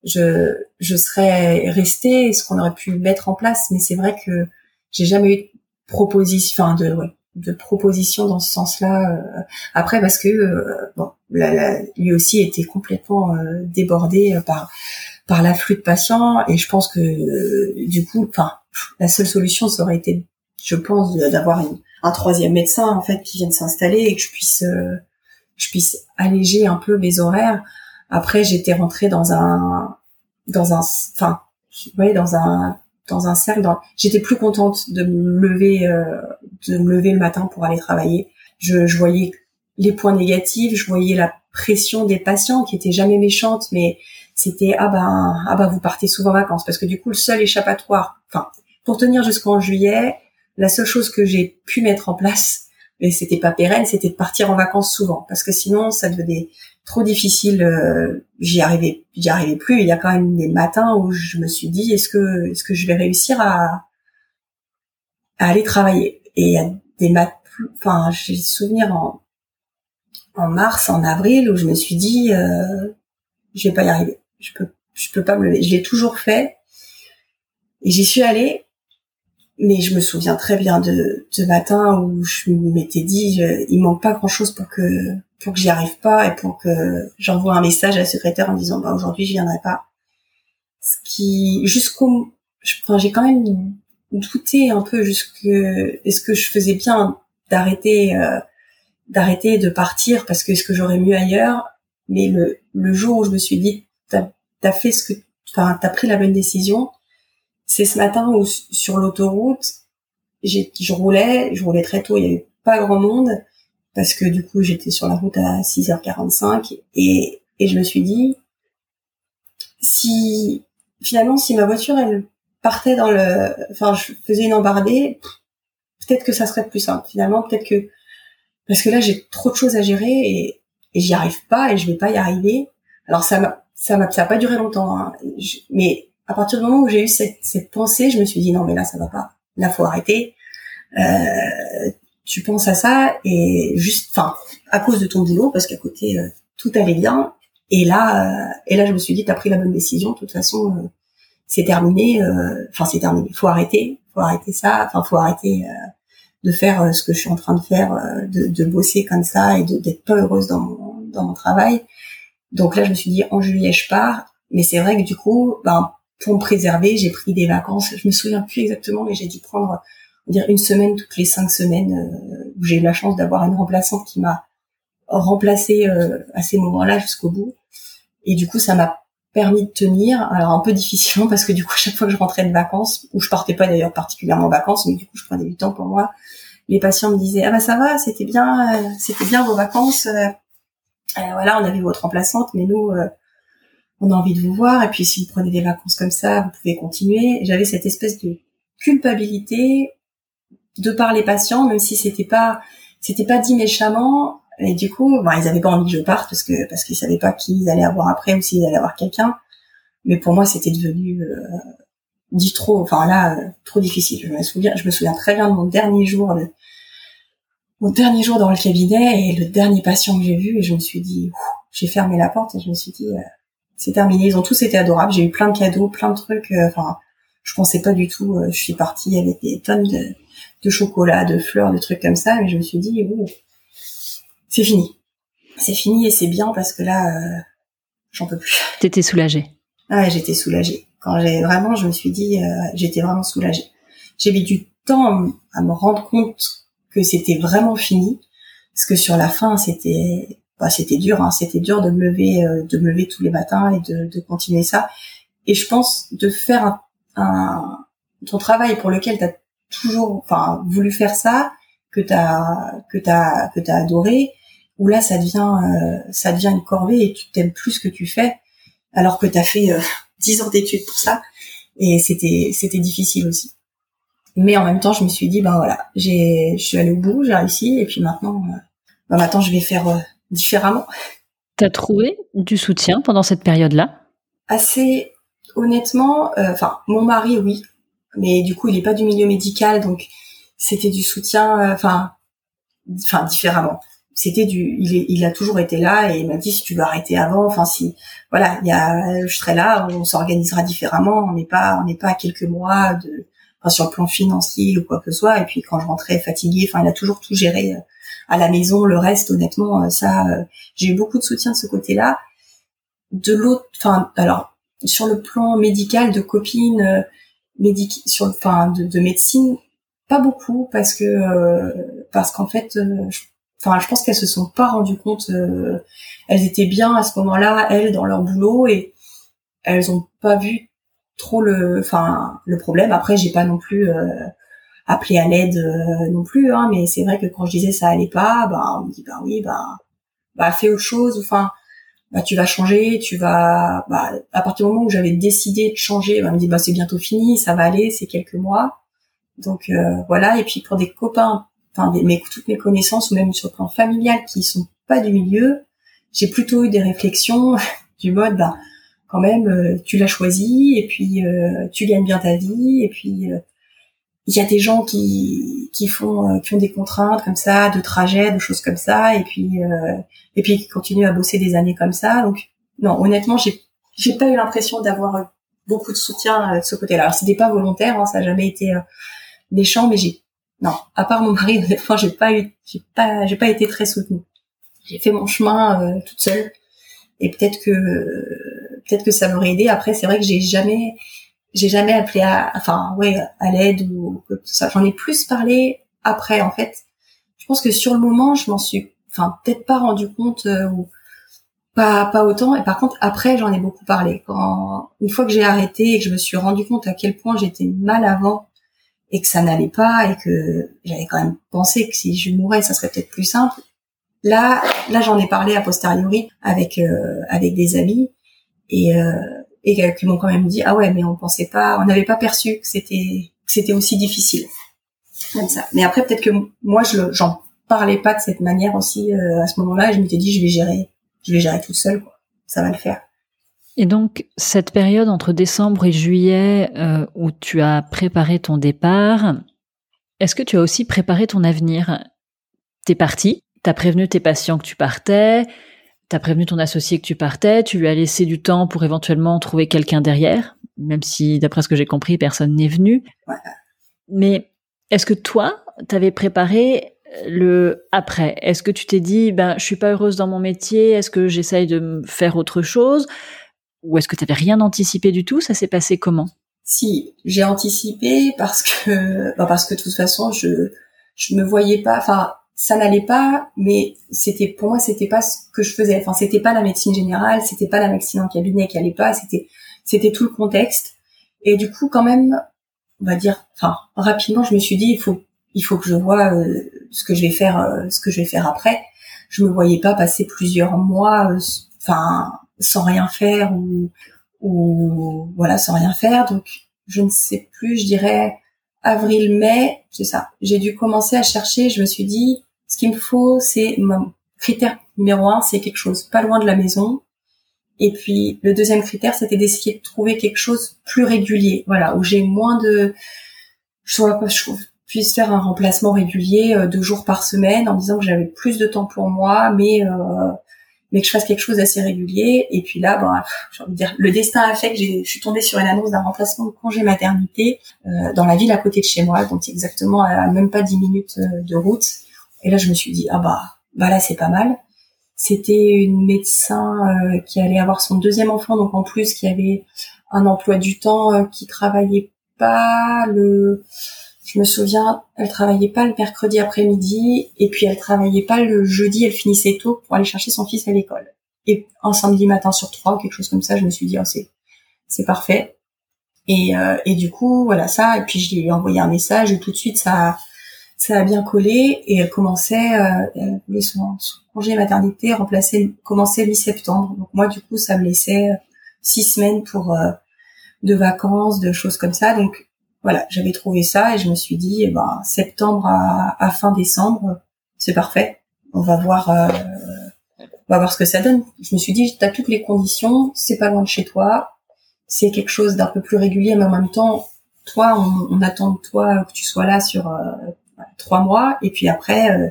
je je serais restée, est-ce qu'on aurait pu mettre en place Mais c'est vrai que j'ai jamais eu de proposition, enfin de ouais, de proposition dans ce sens-là. Euh, après parce que euh, bon, lui aussi était complètement euh, débordé par par l'afflux de patients et je pense que du coup, enfin la seule solution ça aurait été, je pense, d'avoir un troisième médecin en fait qui vienne s'installer et que je puisse je puisse alléger un peu mes horaires. Après, j'étais rentrée dans un, dans un, enfin, ouais, dans un, dans un cercle. J'étais plus contente de me lever, euh, de me lever le matin pour aller travailler. Je, voyais les points négatifs, je voyais la pression des patients qui étaient jamais méchantes, mais c'était ah ben ah ben vous partez souvent en vacances parce que du coup le seul échappatoire, enfin pour tenir jusqu'en juillet, la seule chose que j'ai pu mettre en place, mais c'était pas pérenne, c'était de partir en vacances souvent parce que sinon ça devenait trop difficile. Euh, j'y arrivais, j'y arrivais plus. Il y a quand même des matins où je me suis dit est-ce que est-ce que je vais réussir à, aller travailler? Et il y a des matins, enfin j'ai souvenir en en mars, en avril où je me suis dit euh, je vais pas y arriver. Je peux je peux pas me lever. Je l'ai toujours fait et j'y suis allée mais je me souviens très bien de, de matin où je m'étais dit il manque pas grand chose pour que pour que j'y arrive pas et pour que j'envoie un message à la secrétaire en disant bah aujourd'hui je viendrai pas. Ce qui jusqu'au enfin j'ai quand même douté un peu jusque est-ce que je faisais bien d'arrêter euh, d'arrêter de partir parce que est-ce que j'aurais mieux ailleurs? Mais le le jour où je me suis dit t'as as fait ce que enfin t'as pris la bonne décision c'est ce matin où sur l'autoroute, je roulais, je roulais très tôt, il y avait pas grand monde parce que du coup j'étais sur la route à 6h45 et, et je me suis dit si finalement si ma voiture elle partait dans le enfin je faisais une embardée peut-être que ça serait plus simple finalement peut-être que parce que là j'ai trop de choses à gérer et, et j'y arrive pas et je vais pas y arriver alors ça m'a ça m'a ça a pas duré longtemps hein. mais à partir du moment où j'ai eu cette, cette, pensée, je me suis dit non mais là ça va pas, là faut arrêter. Euh, tu penses à ça et juste, enfin, à cause de ton boulot, parce qu'à côté euh, tout allait bien. Et là, euh, et là je me suis dit t'as pris la bonne décision. De toute façon, euh, c'est terminé. Enfin c'est terminé. Faut arrêter, faut arrêter ça. Enfin faut arrêter de faire ce que je suis en train de faire, de, de bosser comme ça et d'être pas heureuse dans mon, dans mon travail. Donc là je me suis dit en juillet je pars. Mais c'est vrai que du coup, ben pour me préserver, j'ai pris des vacances. Je me souviens plus exactement, mais j'ai dû prendre dire une semaine toutes les cinq semaines euh, où j'ai eu la chance d'avoir une remplaçante qui m'a remplacé euh, à ces moments-là jusqu'au bout. Et du coup, ça m'a permis de tenir. Alors un peu difficilement parce que du coup, chaque fois que je rentrais de vacances, où je partais pas d'ailleurs particulièrement en vacances, mais du coup, je prenais du temps pour moi. Les patients me disaient ah bah ça va, c'était bien, euh, c'était bien vos vacances. voilà, on avait votre remplaçante, mais nous on a envie de vous voir, et puis si vous prenez des vacances comme ça, vous pouvez continuer. J'avais cette espèce de culpabilité de par les patients, même si c'était pas, c'était pas dit méchamment. Et du coup, bon, ils avaient pas envie que je parte parce que parce qu'ils savaient pas qui ils allaient avoir après ou s'ils allaient avoir quelqu'un. Mais pour moi, c'était devenu euh, dit trop, enfin là, euh, trop difficile. Je me souviens, je me souviens très bien de mon dernier jour, mon dernier jour dans le cabinet et le dernier patient que j'ai vu, et je me suis dit, j'ai fermé la porte et je me suis dit, euh, c'est terminé. Ils ont tous été adorables. J'ai eu plein de cadeaux, plein de trucs. Euh, enfin, je pensais pas du tout. Euh, je suis partie avec des tonnes de, de, chocolat, de fleurs, de trucs comme ça. Mais je me suis dit, c'est fini. C'est fini et c'est bien parce que là, euh, j'en peux plus. T'étais soulagée. Ah ouais, j'étais soulagée. Quand j'ai vraiment, je me suis dit, j'étais vraiment soulagée. J'ai mis du temps à me rendre compte que c'était vraiment fini, parce que sur la fin, c'était bah, c'était dur, hein, c'était dur de me lever, euh, de lever tous les matins et de, continuer ça. Et je pense de faire ton travail pour lequel tu as toujours, enfin, voulu faire ça, que t'as que t'as que t'as adoré, où là ça devient ça devient une corvée et tu t'aimes plus ce que tu fais alors que tu as fait dix ans d'études pour ça et c'était c'était difficile aussi. Mais en même temps, je me suis dit ben voilà, j'ai je suis allée au bout, j'ai réussi et puis maintenant ben maintenant je vais faire différemment. T'as trouvé du soutien pendant cette période-là? Assez honnêtement, enfin mon mari oui, mais du coup il est pas du milieu médical donc c'était du soutien enfin enfin différemment. C'était du il, il a toujours été là et il m'a dit si tu veux arrêter avant enfin si voilà il y a je serai là on s'organisera différemment on n'est pas on n'est pas à quelques mois de enfin, sur le plan financier ou quoi que ce soit. Et puis quand je rentrais fatiguée enfin il a toujours tout géré euh, à la maison. Le reste honnêtement euh, ça euh, j'ai eu beaucoup de soutien de ce côté-là. De l'autre enfin alors sur le plan médical de copines médic sur enfin de, de médecine pas beaucoup parce que parce qu'en fait enfin je pense qu'elles se sont pas rendues compte euh, elles étaient bien à ce moment-là elles dans leur boulot et elles ont pas vu trop le enfin le problème. Après j'ai pas non plus euh, appelé à l'aide euh, non plus hein, mais c'est vrai que quand je disais ça allait pas bah on me dit bah oui bah bah fais autre chose enfin bah tu vas changer tu vas bah à partir du moment où j'avais décidé de changer bah, on me dit bah c'est bientôt fini ça va aller c'est quelques mois. Donc voilà et puis pour des copains enfin mes, toutes mes connaissances ou même sur le plan familial qui sont pas du milieu, j'ai plutôt eu des réflexions du mode bah quand même euh, tu l'as choisi et puis euh, tu gagnes bien ta vie et puis euh, il y a des gens qui qui font qui ont des contraintes comme ça de trajet de choses comme ça et puis et puis qui continuent à bosser des années comme ça donc non honnêtement j'ai j'ai pas eu l'impression d'avoir beaucoup de soutien de ce côté-là alors c'était pas volontaire hein, ça a jamais été méchant mais j'ai non, à part mon mari, honnêtement, j'ai pas eu, j'ai pas, j'ai pas été très soutenue. J'ai fait mon chemin euh, toute seule, et peut-être que, peut-être que ça m'aurait aidé. Après, c'est vrai que j'ai jamais, j'ai jamais appelé à, enfin, ouais, à l'aide ou ça. J'en ai plus parlé après, en fait. Je pense que sur le moment, je m'en suis, enfin, peut-être pas rendu compte euh, ou pas, pas autant. Et par contre, après, j'en ai beaucoup parlé. Quand, une fois que j'ai arrêté et que je me suis rendu compte à quel point j'étais mal avant et que ça n'allait pas et que j'avais quand même pensé que si je mourais, ça serait peut-être plus simple. Là, là, j'en ai parlé a posteriori avec euh, avec des amis et euh, et qui m'ont quand même dit ah ouais, mais on pensait pas, on n'avait pas perçu que c'était que c'était aussi difficile comme ça. Mais après, peut-être que moi, je j'en parlais pas de cette manière aussi euh, à ce moment-là. Et je m'étais dit je vais gérer, je vais gérer toute seule, quoi. Ça va le faire. Et donc, cette période entre décembre et juillet euh, où tu as préparé ton départ, est-ce que tu as aussi préparé ton avenir? T'es parti, t'as prévenu tes patients que tu partais, t'as prévenu ton associé que tu partais, tu lui as laissé du temps pour éventuellement trouver quelqu'un derrière, même si, d'après ce que j'ai compris, personne n'est venu. Mais est-ce que toi, t'avais préparé le après? Est-ce que tu t'es dit, ben, je suis pas heureuse dans mon métier, est-ce que j'essaye de faire autre chose? Ou est-ce que tu n'avais rien anticipé du tout? Ça s'est passé comment? Si, j'ai anticipé parce que bah parce que de toute façon, je je me voyais pas enfin ça n'allait pas mais c'était pour moi c'était pas ce que je faisais enfin c'était pas la médecine générale, c'était pas la médecine en cabinet qui allait pas, c'était c'était tout le contexte et du coup quand même on va dire enfin rapidement je me suis dit il faut il faut que je vois euh, ce que je vais faire euh, ce que je vais faire après. Je me voyais pas passer plusieurs mois euh, enfin sans rien faire ou, ou voilà sans rien faire. Donc je ne sais plus, je dirais avril-mai, c'est ça. J'ai dû commencer à chercher. Je me suis dit, ce qu'il me faut, c'est mon critère numéro un, c'est quelque chose pas loin de la maison. Et puis le deuxième critère, c'était d'essayer de trouver quelque chose plus régulier, voilà, où j'ai moins de, je sois pas, je puisse faire un remplacement régulier euh, deux jours par semaine, en disant que j'avais plus de temps pour moi, mais euh, mais que je fasse quelque chose d'assez régulier. Et puis là, bon, j'ai envie de dire, le destin a fait que je suis tombée sur une annonce d'un remplacement de congé maternité euh, dans la ville à côté de chez moi, donc exactement à même pas 10 minutes euh, de route. Et là, je me suis dit, ah bah, bah là, c'est pas mal. C'était une médecin euh, qui allait avoir son deuxième enfant, donc en plus qui avait un emploi du temps, euh, qui travaillait pas le je me souviens, elle travaillait pas le mercredi après-midi et puis elle travaillait pas le jeudi, elle finissait tôt pour aller chercher son fils à l'école. Et un samedi matin sur trois quelque chose comme ça, je me suis dit oh, c'est c'est parfait. Et, euh, et du coup voilà ça et puis je lui ai envoyé un message et tout de suite ça ça a bien collé et elle commençait, euh, elle voulait son, congé maternité remplacer, commencer mi-septembre. Donc moi, du coup, ça me laissait six semaines pour euh, de vacances, de choses comme ça. Donc voilà, j'avais trouvé ça et je me suis dit, eh ben, septembre à, à fin décembre, c'est parfait. On va voir, euh, on va voir ce que ça donne. Je me suis dit, tu as toutes les conditions, c'est pas loin de chez toi, c'est quelque chose d'un peu plus régulier, mais en même temps, toi, on, on attend de toi que tu sois là sur euh, trois mois, et puis après, euh,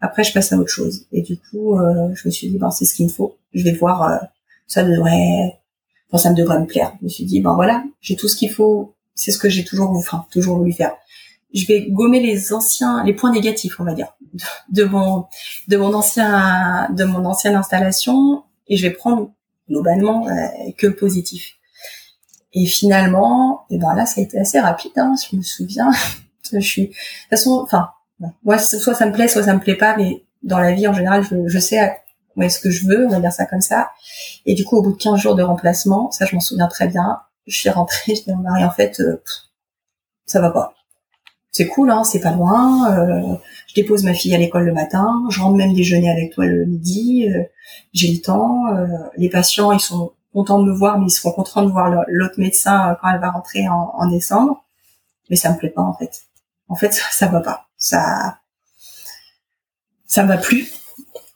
après, je passe à autre chose. Et du coup, euh, je me suis dit, ben, c'est ce qu'il me faut. Je vais voir, ça devrait, enfin, ça me devrait me plaire. Je me suis dit, ben voilà, j'ai tout ce qu'il faut. C'est ce que j'ai toujours, enfin, toujours voulu faire. Je vais gommer les anciens, les points négatifs, on va dire, de, mon, de mon ancien, de mon ancienne installation, et je vais prendre globalement que positif. Et finalement, et eh ben là, ça a été assez rapide. Hein, je me souviens. je suis, de toute façon, enfin, moi, soit ça me plaît, soit ça me plaît pas, mais dans la vie en général, je, je sais où est-ce que je veux, on va dire ça comme ça. Et du coup, au bout de 15 jours de remplacement, ça, je m'en souviens très bien. Je suis rentrée, je dis à mon en fait, euh, ça va pas. C'est cool, hein, c'est pas loin. Euh, je dépose ma fille à l'école le matin, je rentre même déjeuner avec toi le midi. Euh, j'ai le temps. Euh, les patients, ils sont contents de me voir, mais ils seront contents de voir l'autre médecin euh, quand elle va rentrer en, en, décembre. Mais ça me plaît pas en fait. En fait, ça, va pas. Ça, ça va plus.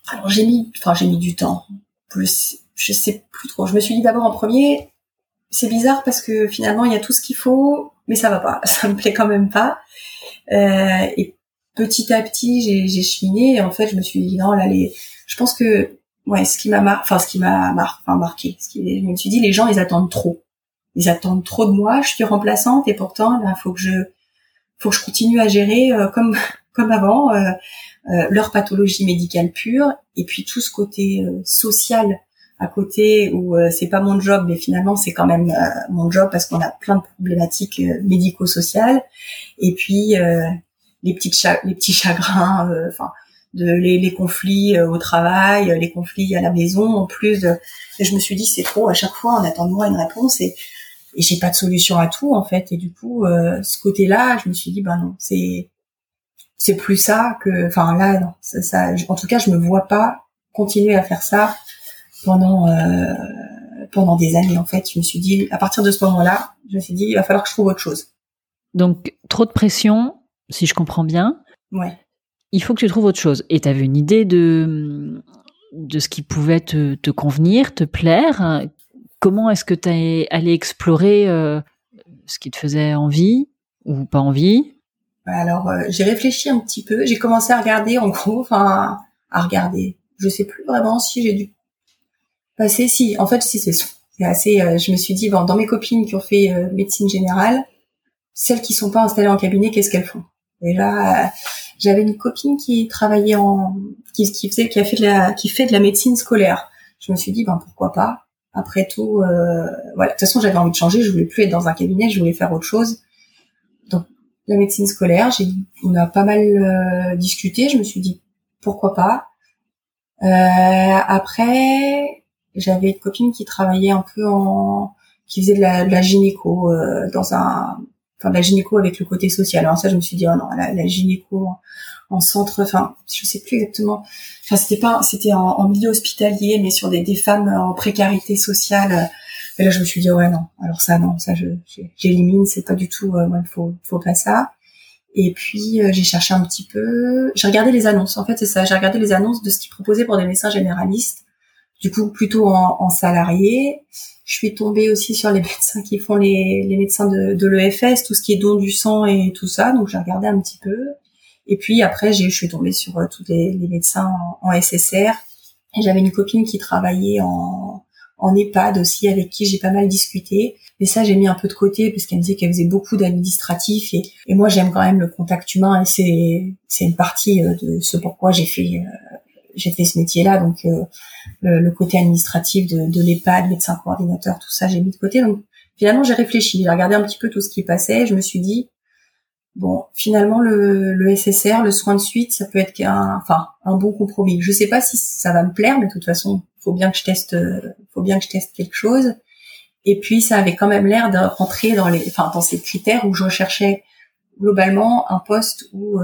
Alors j'ai mis, enfin j'ai mis du temps. Plus, je sais plus trop. Je me suis dit d'abord en premier, c'est bizarre parce que finalement il y a tout ce qu'il faut, mais ça va pas. Ça me plaît quand même pas. Euh, et petit à petit, j'ai cheminé et en fait je me suis dit non là les, je pense que ouais, ce qui m'a mar... enfin ce qui m'a mar... enfin, marqué, ce qui... je me suis dit les gens ils attendent trop. Ils attendent trop de moi, je suis remplaçante et pourtant il faut que je faut que je continue à gérer euh, comme comme avant euh, euh, leur pathologie médicale pure et puis tout ce côté euh, social à côté où c'est pas mon job mais finalement c'est quand même mon job parce qu'on a plein de problématiques médico-sociales et puis les petites les petits chagrins enfin de les, les, conflits euh, au travail, les conflits à la maison, en plus de... Je me suis dit, c'est trop, à chaque fois, on attend de moi une réponse et j'ai pas de solution à tout, en fait. Et du coup, euh, ce côté-là, je me suis dit, ben non, c'est c'est plus ça que... Enfin, là, non, ça, ça, en tout cas, je me vois pas continuer à faire ça pendant... Euh, pendant des années, en fait. Je me suis dit, à partir de ce moment-là, je me suis dit, il va falloir que je trouve autre chose. Donc, trop de pression, si je comprends bien. Ouais il faut que tu trouves autre chose. Et tu avais une idée de, de ce qui pouvait te, te convenir, te plaire. Comment est-ce que tu es allé explorer euh, ce qui te faisait envie ou pas envie? Alors, euh, j'ai réfléchi un petit peu. J'ai commencé à regarder, en gros, enfin, à regarder. Je sais plus vraiment si j'ai dû passer. Si, en fait, si c'est assez. Euh, je me suis dit, bon, dans mes copines qui ont fait médecine générale, celles qui sont pas installées en cabinet, qu'est-ce qu'elles font? Et là, j'avais une copine qui travaillait en, qui, qui faisait, qui a fait de la, qui fait de la médecine scolaire. Je me suis dit, ben pourquoi pas? Après tout, euh, voilà. De toute façon, j'avais envie de changer. Je voulais plus être dans un cabinet. Je voulais faire autre chose. Donc, la médecine scolaire, j'ai, on a pas mal euh, discuté. Je me suis dit, pourquoi pas? Euh, après, j'avais une copine qui travaillait un peu en, qui faisait de la, de la gynéco euh, dans un enfin la gynéco avec le côté social. Alors ça, je me suis dit oh non, la, la gynéco en, centre, enfin je sais plus exactement. Enfin c'était pas, c'était en, milieu hospitalier, mais sur des, des femmes en précarité sociale. Et là, je me suis dit ouais non. Alors ça non, ça je j'élimine, c'est pas du tout. Euh, faut faut pas ça. Et puis euh, j'ai cherché un petit peu, j'ai regardé les annonces. En fait, c'est ça. J'ai regardé les annonces de ce qu'ils proposaient pour des médecins généralistes du coup plutôt en, en, salarié. Je suis tombée aussi sur les médecins qui font les, les médecins de, de l'EFS, tout ce qui est don du sang et tout ça. Donc j'ai regardé un petit peu. Et puis après, je suis tombée sur euh, tous les, médecins en, SSR. Et j'avais une copine qui travaillait en, en EHPAD aussi, avec qui j'ai pas mal discuté. Mais ça, j'ai mis un peu de côté parce qu'elle me disait qu'elle faisait beaucoup d'administratifs et, et moi, j'aime quand même le contact humain et c'est c'est une partie euh, de ce pourquoi j'ai fait euh, j'ai fait ce métier-là, donc euh, le, côté administratif de, de l'EHPAD, médecin coordinateur, tout ça, j'ai mis de côté. Donc finalement, j'ai réfléchi, j'ai regardé un petit peu tout ce qui passait. Je me suis dit, bon, finalement, le, le SSR, le soin de suite, ça peut être un, enfin, un bon compromis. Je sais pas si ça va me plaire, mais de toute façon, faut bien que je teste, faut bien que je teste quelque chose. Et puis, ça avait quand même l'air de rentrer dans les, enfin, dans ces critères où je recherchais globalement un poste où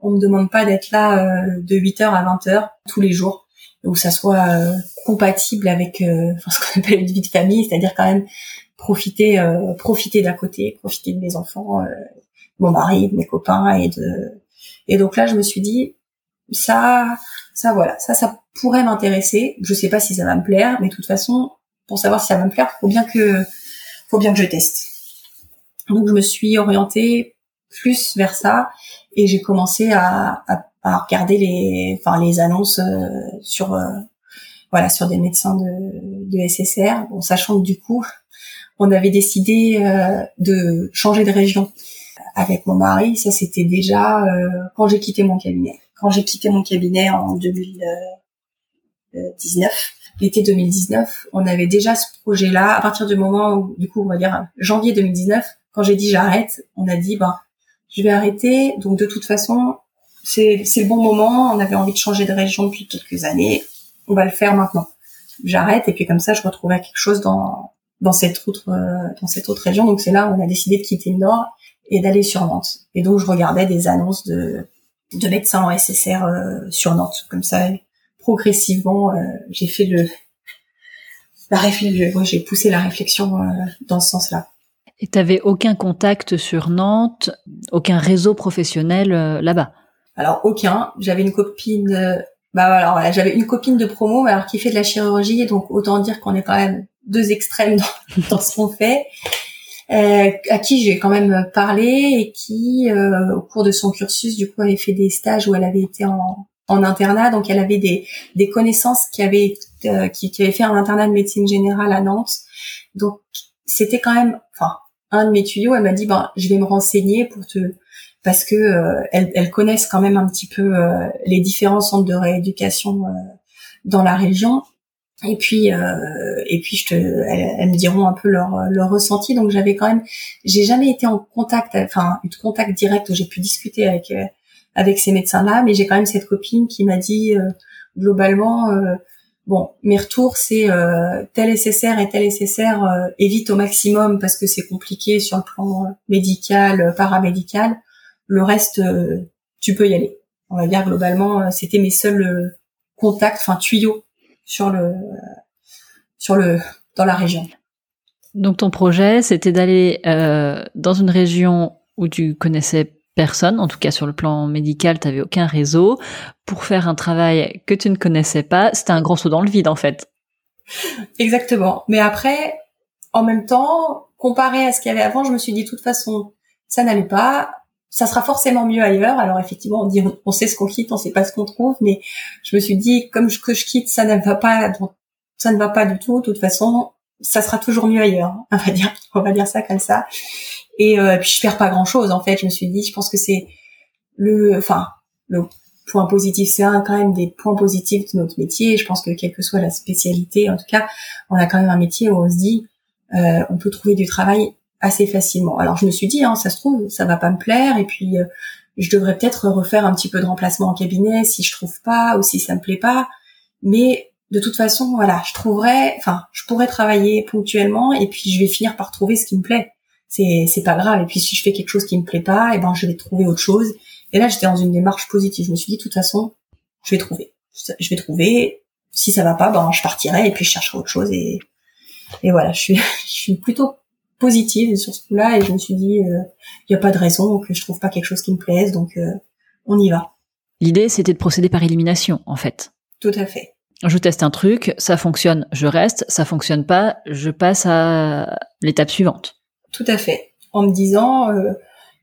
on me demande pas d'être là de 8h à 20h tous les jours, où ça soit compatible avec ce qu'on appelle une vie de famille, c'est-à-dire quand même profiter profiter d'à côté, profiter de mes enfants, mon mari, de mes copains et de et donc là je me suis dit ça ça voilà ça ça pourrait m'intéresser. Je sais pas si ça va me plaire, mais de toute façon pour savoir si ça va me plaire, faut bien que faut bien que je teste. Donc je me suis orientée plus vers ça et j'ai commencé à, à, à, regarder les enfin les annonces euh, sur euh, voilà sur des médecins de, de SSR, bon sachant que du coup on avait décidé euh, de changer de région avec mon mari. Ça c'était déjà quand j'ai quitté mon cabinet. Quand j'ai quitté mon cabinet en 2019 l'été 2019, on avait déjà ce projet-là. À partir du moment où, du coup, on va dire janvier 2019, quand j'ai dit j'arrête, on a dit ben je vais arrêter. Donc de toute façon, c'est c'est le bon moment. On avait envie de changer de région depuis quelques années. On va le faire maintenant. J'arrête et puis comme ça, je retrouvais quelque chose dans dans cette autre euh, dans cette autre région. Donc c'est là où on a décidé de quitter le Nord et d'aller sur Nantes. Et donc je regardais des annonces de de médecins en SSR euh, sur Nantes. Comme ça, progressivement, euh, j'ai fait le la réflexion, j'ai poussé la réflexion euh, dans ce sens-là. Et t'avais aucun contact sur Nantes, aucun réseau professionnel là-bas? Alors aucun. J'avais une copine. bah alors voilà, j'avais une copine de promo, alors qui fait de la chirurgie, donc autant dire qu'on est quand même deux extrêmes dans, dans ce qu'on fait. Euh, à qui j'ai quand même parlé et qui, euh, au cours de son cursus, du coup, avait fait des stages où elle avait été en, en internat, donc elle avait des, des connaissances qui avaient euh, qui, qui avait fait un internat de médecine générale à Nantes. Donc c'était quand même, enfin, un de mes tuyaux, elle m'a dit, ben, je vais me renseigner pour te, parce que euh, elles, connaissent quand même un petit peu euh, les différents centres de rééducation dans la région. Et puis, et puis, je te, elles, me diront un peu leur, leur ressenti. Donc, j'avais quand même, j'ai jamais été en contact, enfin, eu de contact direct où j'ai pu discuter avec avec ces médecins-là, mais j'ai quand même cette copine qui m'a dit euh, globalement, euh, bon, mes retours c'est euh, tel SSR et tel SSR évite au maximum parce que c'est compliqué sur le plan médical, paramédical. Le reste, tu peux y aller. On va dire globalement, c'était mes seuls contacts, enfin tuyaux sur le sur le dans la région. Donc ton projet, c'était d'aller dans une région où tu connaissais personne, en tout cas sur le plan médical, tu n'avais aucun réseau, pour faire un travail que tu ne connaissais pas, c'était un grand saut dans le vide en fait. Exactement. Mais après, en même temps, comparé à ce qu'il y avait avant, je me suis dit de toute façon, ça n'allait pas, ça sera forcément mieux ailleurs. Alors effectivement, on dit on sait ce qu'on quitte, on sait pas ce qu'on trouve, mais je me suis dit comme que je quitte, ça ne va pas, ça ne va pas du tout. De toute façon, ça sera toujours mieux ailleurs. On va dire, on va dire ça comme ça. Et euh, puis je perds pas grand chose en fait. Je me suis dit, je pense que c'est le, enfin le point positif, c'est un quand même des points positifs de notre métier. Je pense que quelle que soit la spécialité, en tout cas, on a quand même un métier où on se dit, euh, on peut trouver du travail assez facilement. Alors je me suis dit, hein, ça se trouve, ça va pas me plaire, et puis euh, je devrais peut-être refaire un petit peu de remplacement en cabinet si je trouve pas ou si ça me plaît pas. Mais de toute façon, voilà, je trouverais, enfin, je pourrais travailler ponctuellement et puis je vais finir par trouver ce qui me plaît c'est c'est pas grave. Et puis si je fais quelque chose qui me plaît pas, et eh ben je vais trouver autre chose. Et là j'étais dans une démarche positive. Je me suis dit de toute façon, je vais trouver. Je vais trouver. Si ça va pas, ben je partirai et puis je chercherai autre chose. Et et voilà, je suis je suis plutôt positive sur ce coup-là et je me suis dit il euh, y a pas de raison que je trouve pas quelque chose qui me plaise donc euh, on y va. L'idée c'était de procéder par élimination en fait. Tout à fait. Je teste un truc, ça fonctionne, je reste, ça fonctionne pas, je passe à l'étape suivante. Tout à fait. En me disant, euh,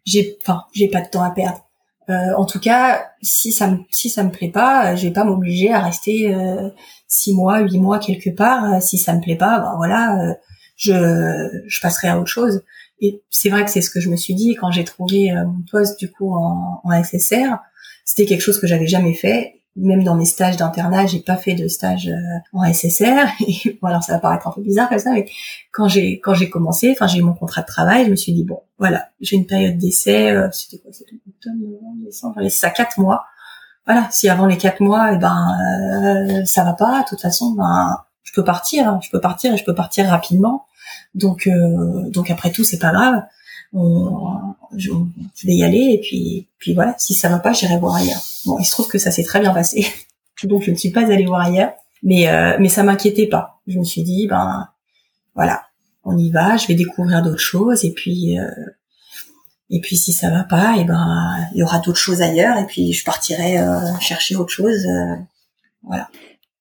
j'ai, enfin, j'ai pas de temps à perdre. Euh, en tout cas, si ça me si ça me plaît pas, je vais pas m'obliger à rester euh, six mois, huit mois quelque part. Si ça me plaît pas, ben voilà, je je passerai à autre chose. Et c'est vrai que c'est ce que je me suis dit quand j'ai trouvé mon poste du coup en, en SSR. C'était quelque chose que j'avais jamais fait même dans mes stages d'internat, j'ai pas fait de stage euh, en SSR. Et, bon, alors ça va paraître un peu bizarre comme ça, mais quand j'ai quand j'ai commencé, enfin j'ai eu mon contrat de travail, je me suis dit bon, voilà, j'ai une période d'essai. Euh, c'était quoi C'était octobre, novembre, décembre. C'est ça quatre mois. Voilà, si avant les quatre mois, eh ben euh, ça va pas, de toute façon, ben je peux partir, hein, je peux partir et je peux partir rapidement. Donc donc après tout, c'est pas grave. je, vais y aller et puis puis voilà, si ça va pas, j'irai voir ailleurs. Bon, il se trouve que ça s'est très bien passé, donc je ne suis pas allée voir ailleurs, mais euh, mais ça m'inquiétait pas. Je me suis dit ben voilà, on y va, je vais découvrir d'autres choses et puis euh, et puis si ça va pas, et ben il y aura d'autres choses ailleurs et puis je partirai euh, chercher autre chose. Euh, voilà.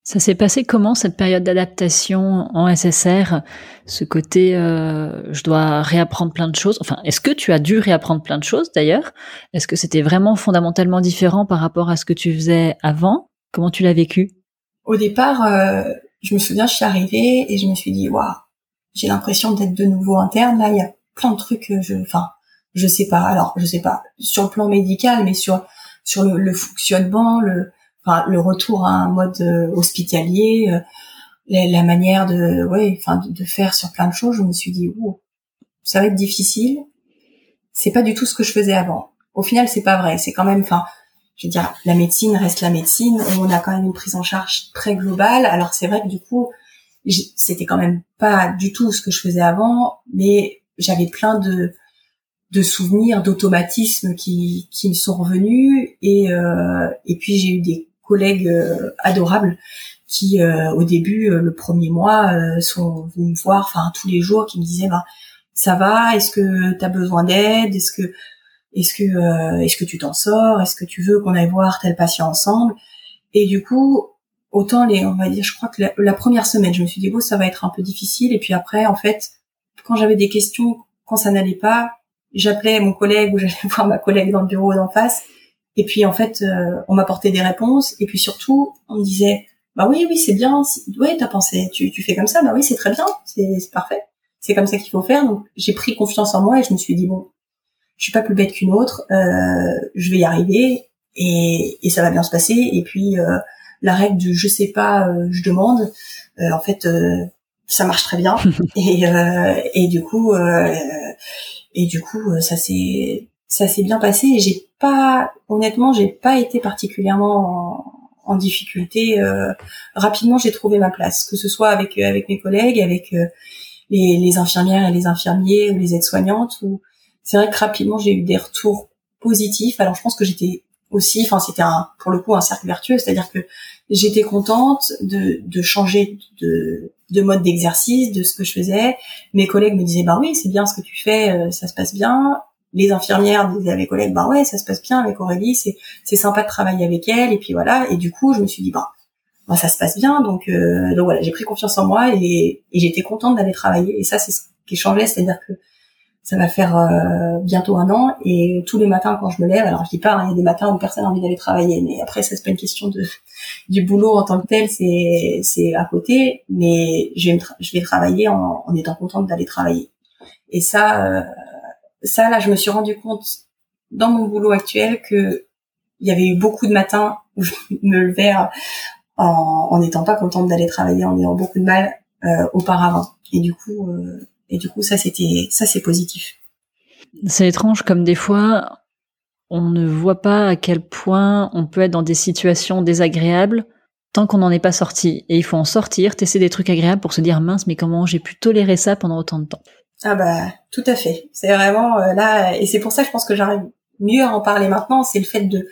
Ça s'est passé comment cette période d'adaptation en SSR Ce côté, euh, je dois réapprendre plein de choses. Enfin, est-ce que tu as dû réapprendre plein de choses d'ailleurs? Est-ce que c'était vraiment fondamentalement différent par rapport à ce que tu faisais avant? Comment tu l'as vécu? Au départ, euh, je me souviens, je suis arrivée et je me suis dit, waouh, j'ai l'impression d'être de nouveau interne. Là, il y a plein de trucs que je, enfin, je sais pas. Alors, je sais pas sur le plan médical, mais sur sur le, le fonctionnement, le le retour à un mode euh, hospitalier, euh, la, manière de, ouais, enfin, de, faire sur plein de choses, je me suis dit, oh, ça va être difficile. C'est pas du tout ce que je faisais avant. Au final, c'est pas vrai. C'est quand même, enfin, je veux dire, la médecine reste la médecine. On a quand même une prise en charge très globale. Alors c'est vrai que du coup, c'était quand même pas du tout ce que je faisais avant, mais j'avais plein de de souvenirs, d'automatismes qui, qui me sont revenus et euh, et puis j'ai eu des collègues euh, adorables qui euh, au début euh, le premier mois sont venus me voir enfin tous les jours qui me disaient bah ça va est-ce que tu as besoin d'aide? Est-ce que est-ce que est-ce que tu t'en sors? Est-ce que tu veux qu'on aille voir tel patient ensemble? Et du coup autant les on va dire je crois que la, première semaine je me suis dit bon ça va être un peu difficile. Et puis après en fait quand j'avais des questions quand ça n'allait pas j'appelais mon collègue ou j'allais voir ma collègue dans le bureau d'en face et puis en fait, euh, on m'apportait des réponses. Et puis surtout, on me disait, bah oui, oui, c'est bien. Oui, t'as pensé, tu, tu fais comme ça. Bah oui, c'est très bien. C'est parfait. C'est comme ça qu'il faut faire. Donc j'ai pris confiance en moi et je me suis dit bon, je suis pas plus bête qu'une autre. Euh, je vais y arriver et, et ça va bien se passer. Et puis euh, la règle du je sais pas, euh, je demande. Euh, en fait, ça marche très bien. et, et du coup, et du coup, ça s'est ça s'est bien passé et j'ai pas, honnêtement, j'ai pas été particulièrement en, difficulté. Euh, rapidement, j'ai trouvé ma place, que ce soit avec euh, avec mes collègues, avec euh, les, les, infirmières et les infirmiers ou les aides-soignantes. Ou c'est vrai que rapidement, j'ai eu des retours positifs. Alors, je pense que j'étais aussi, enfin, c'était un, pour le coup un cercle vertueux, c'est-à-dire que j'étais contente de, de changer de, de mode d'exercice, de ce que je faisais. Mes collègues me disaient, bah oui, c'est bien ce que tu fais, ça se passe bien les infirmières disaient à mes collègues, bah ouais, ça se passe bien avec Aurélie, c'est c'est sympa de travailler avec elle, et puis voilà. Et du coup, je me suis dit, bah, bah ça se passe bien, donc euh, donc voilà, j'ai pris confiance en moi et, et j'étais contente d'aller travailler. Et ça, c'est ce qui changeait, c'est-à-dire que ça va faire euh, bientôt un an et tous les matins quand je me lève, alors je dis pas, hein, il y a des matins où personne n'a envie d'aller travailler, mais après ça c'est pas une question de du boulot en tant que tel, c'est c'est à côté, mais je vais, je vais travailler en, en étant contente d'aller travailler. Et ça, euh, ça, là, je me suis rendu compte dans mon boulot actuel que il y avait eu beaucoup de matins où je me levais euh, en n'étant pas contente d'aller travailler, en ayant beaucoup de mal euh, auparavant. Et du coup, euh, et du coup, ça c'était, ça c'est positif. C'est étrange comme des fois, on ne voit pas à quel point on peut être dans des situations désagréables tant qu'on n'en est pas sorti. Et il faut en sortir, tester des trucs agréables pour se dire mince, mais comment j'ai pu tolérer ça pendant autant de temps. Ah bah tout à fait. C'est vraiment euh, là et c'est pour ça que je pense que j'arrive mieux à en parler maintenant, c'est le fait de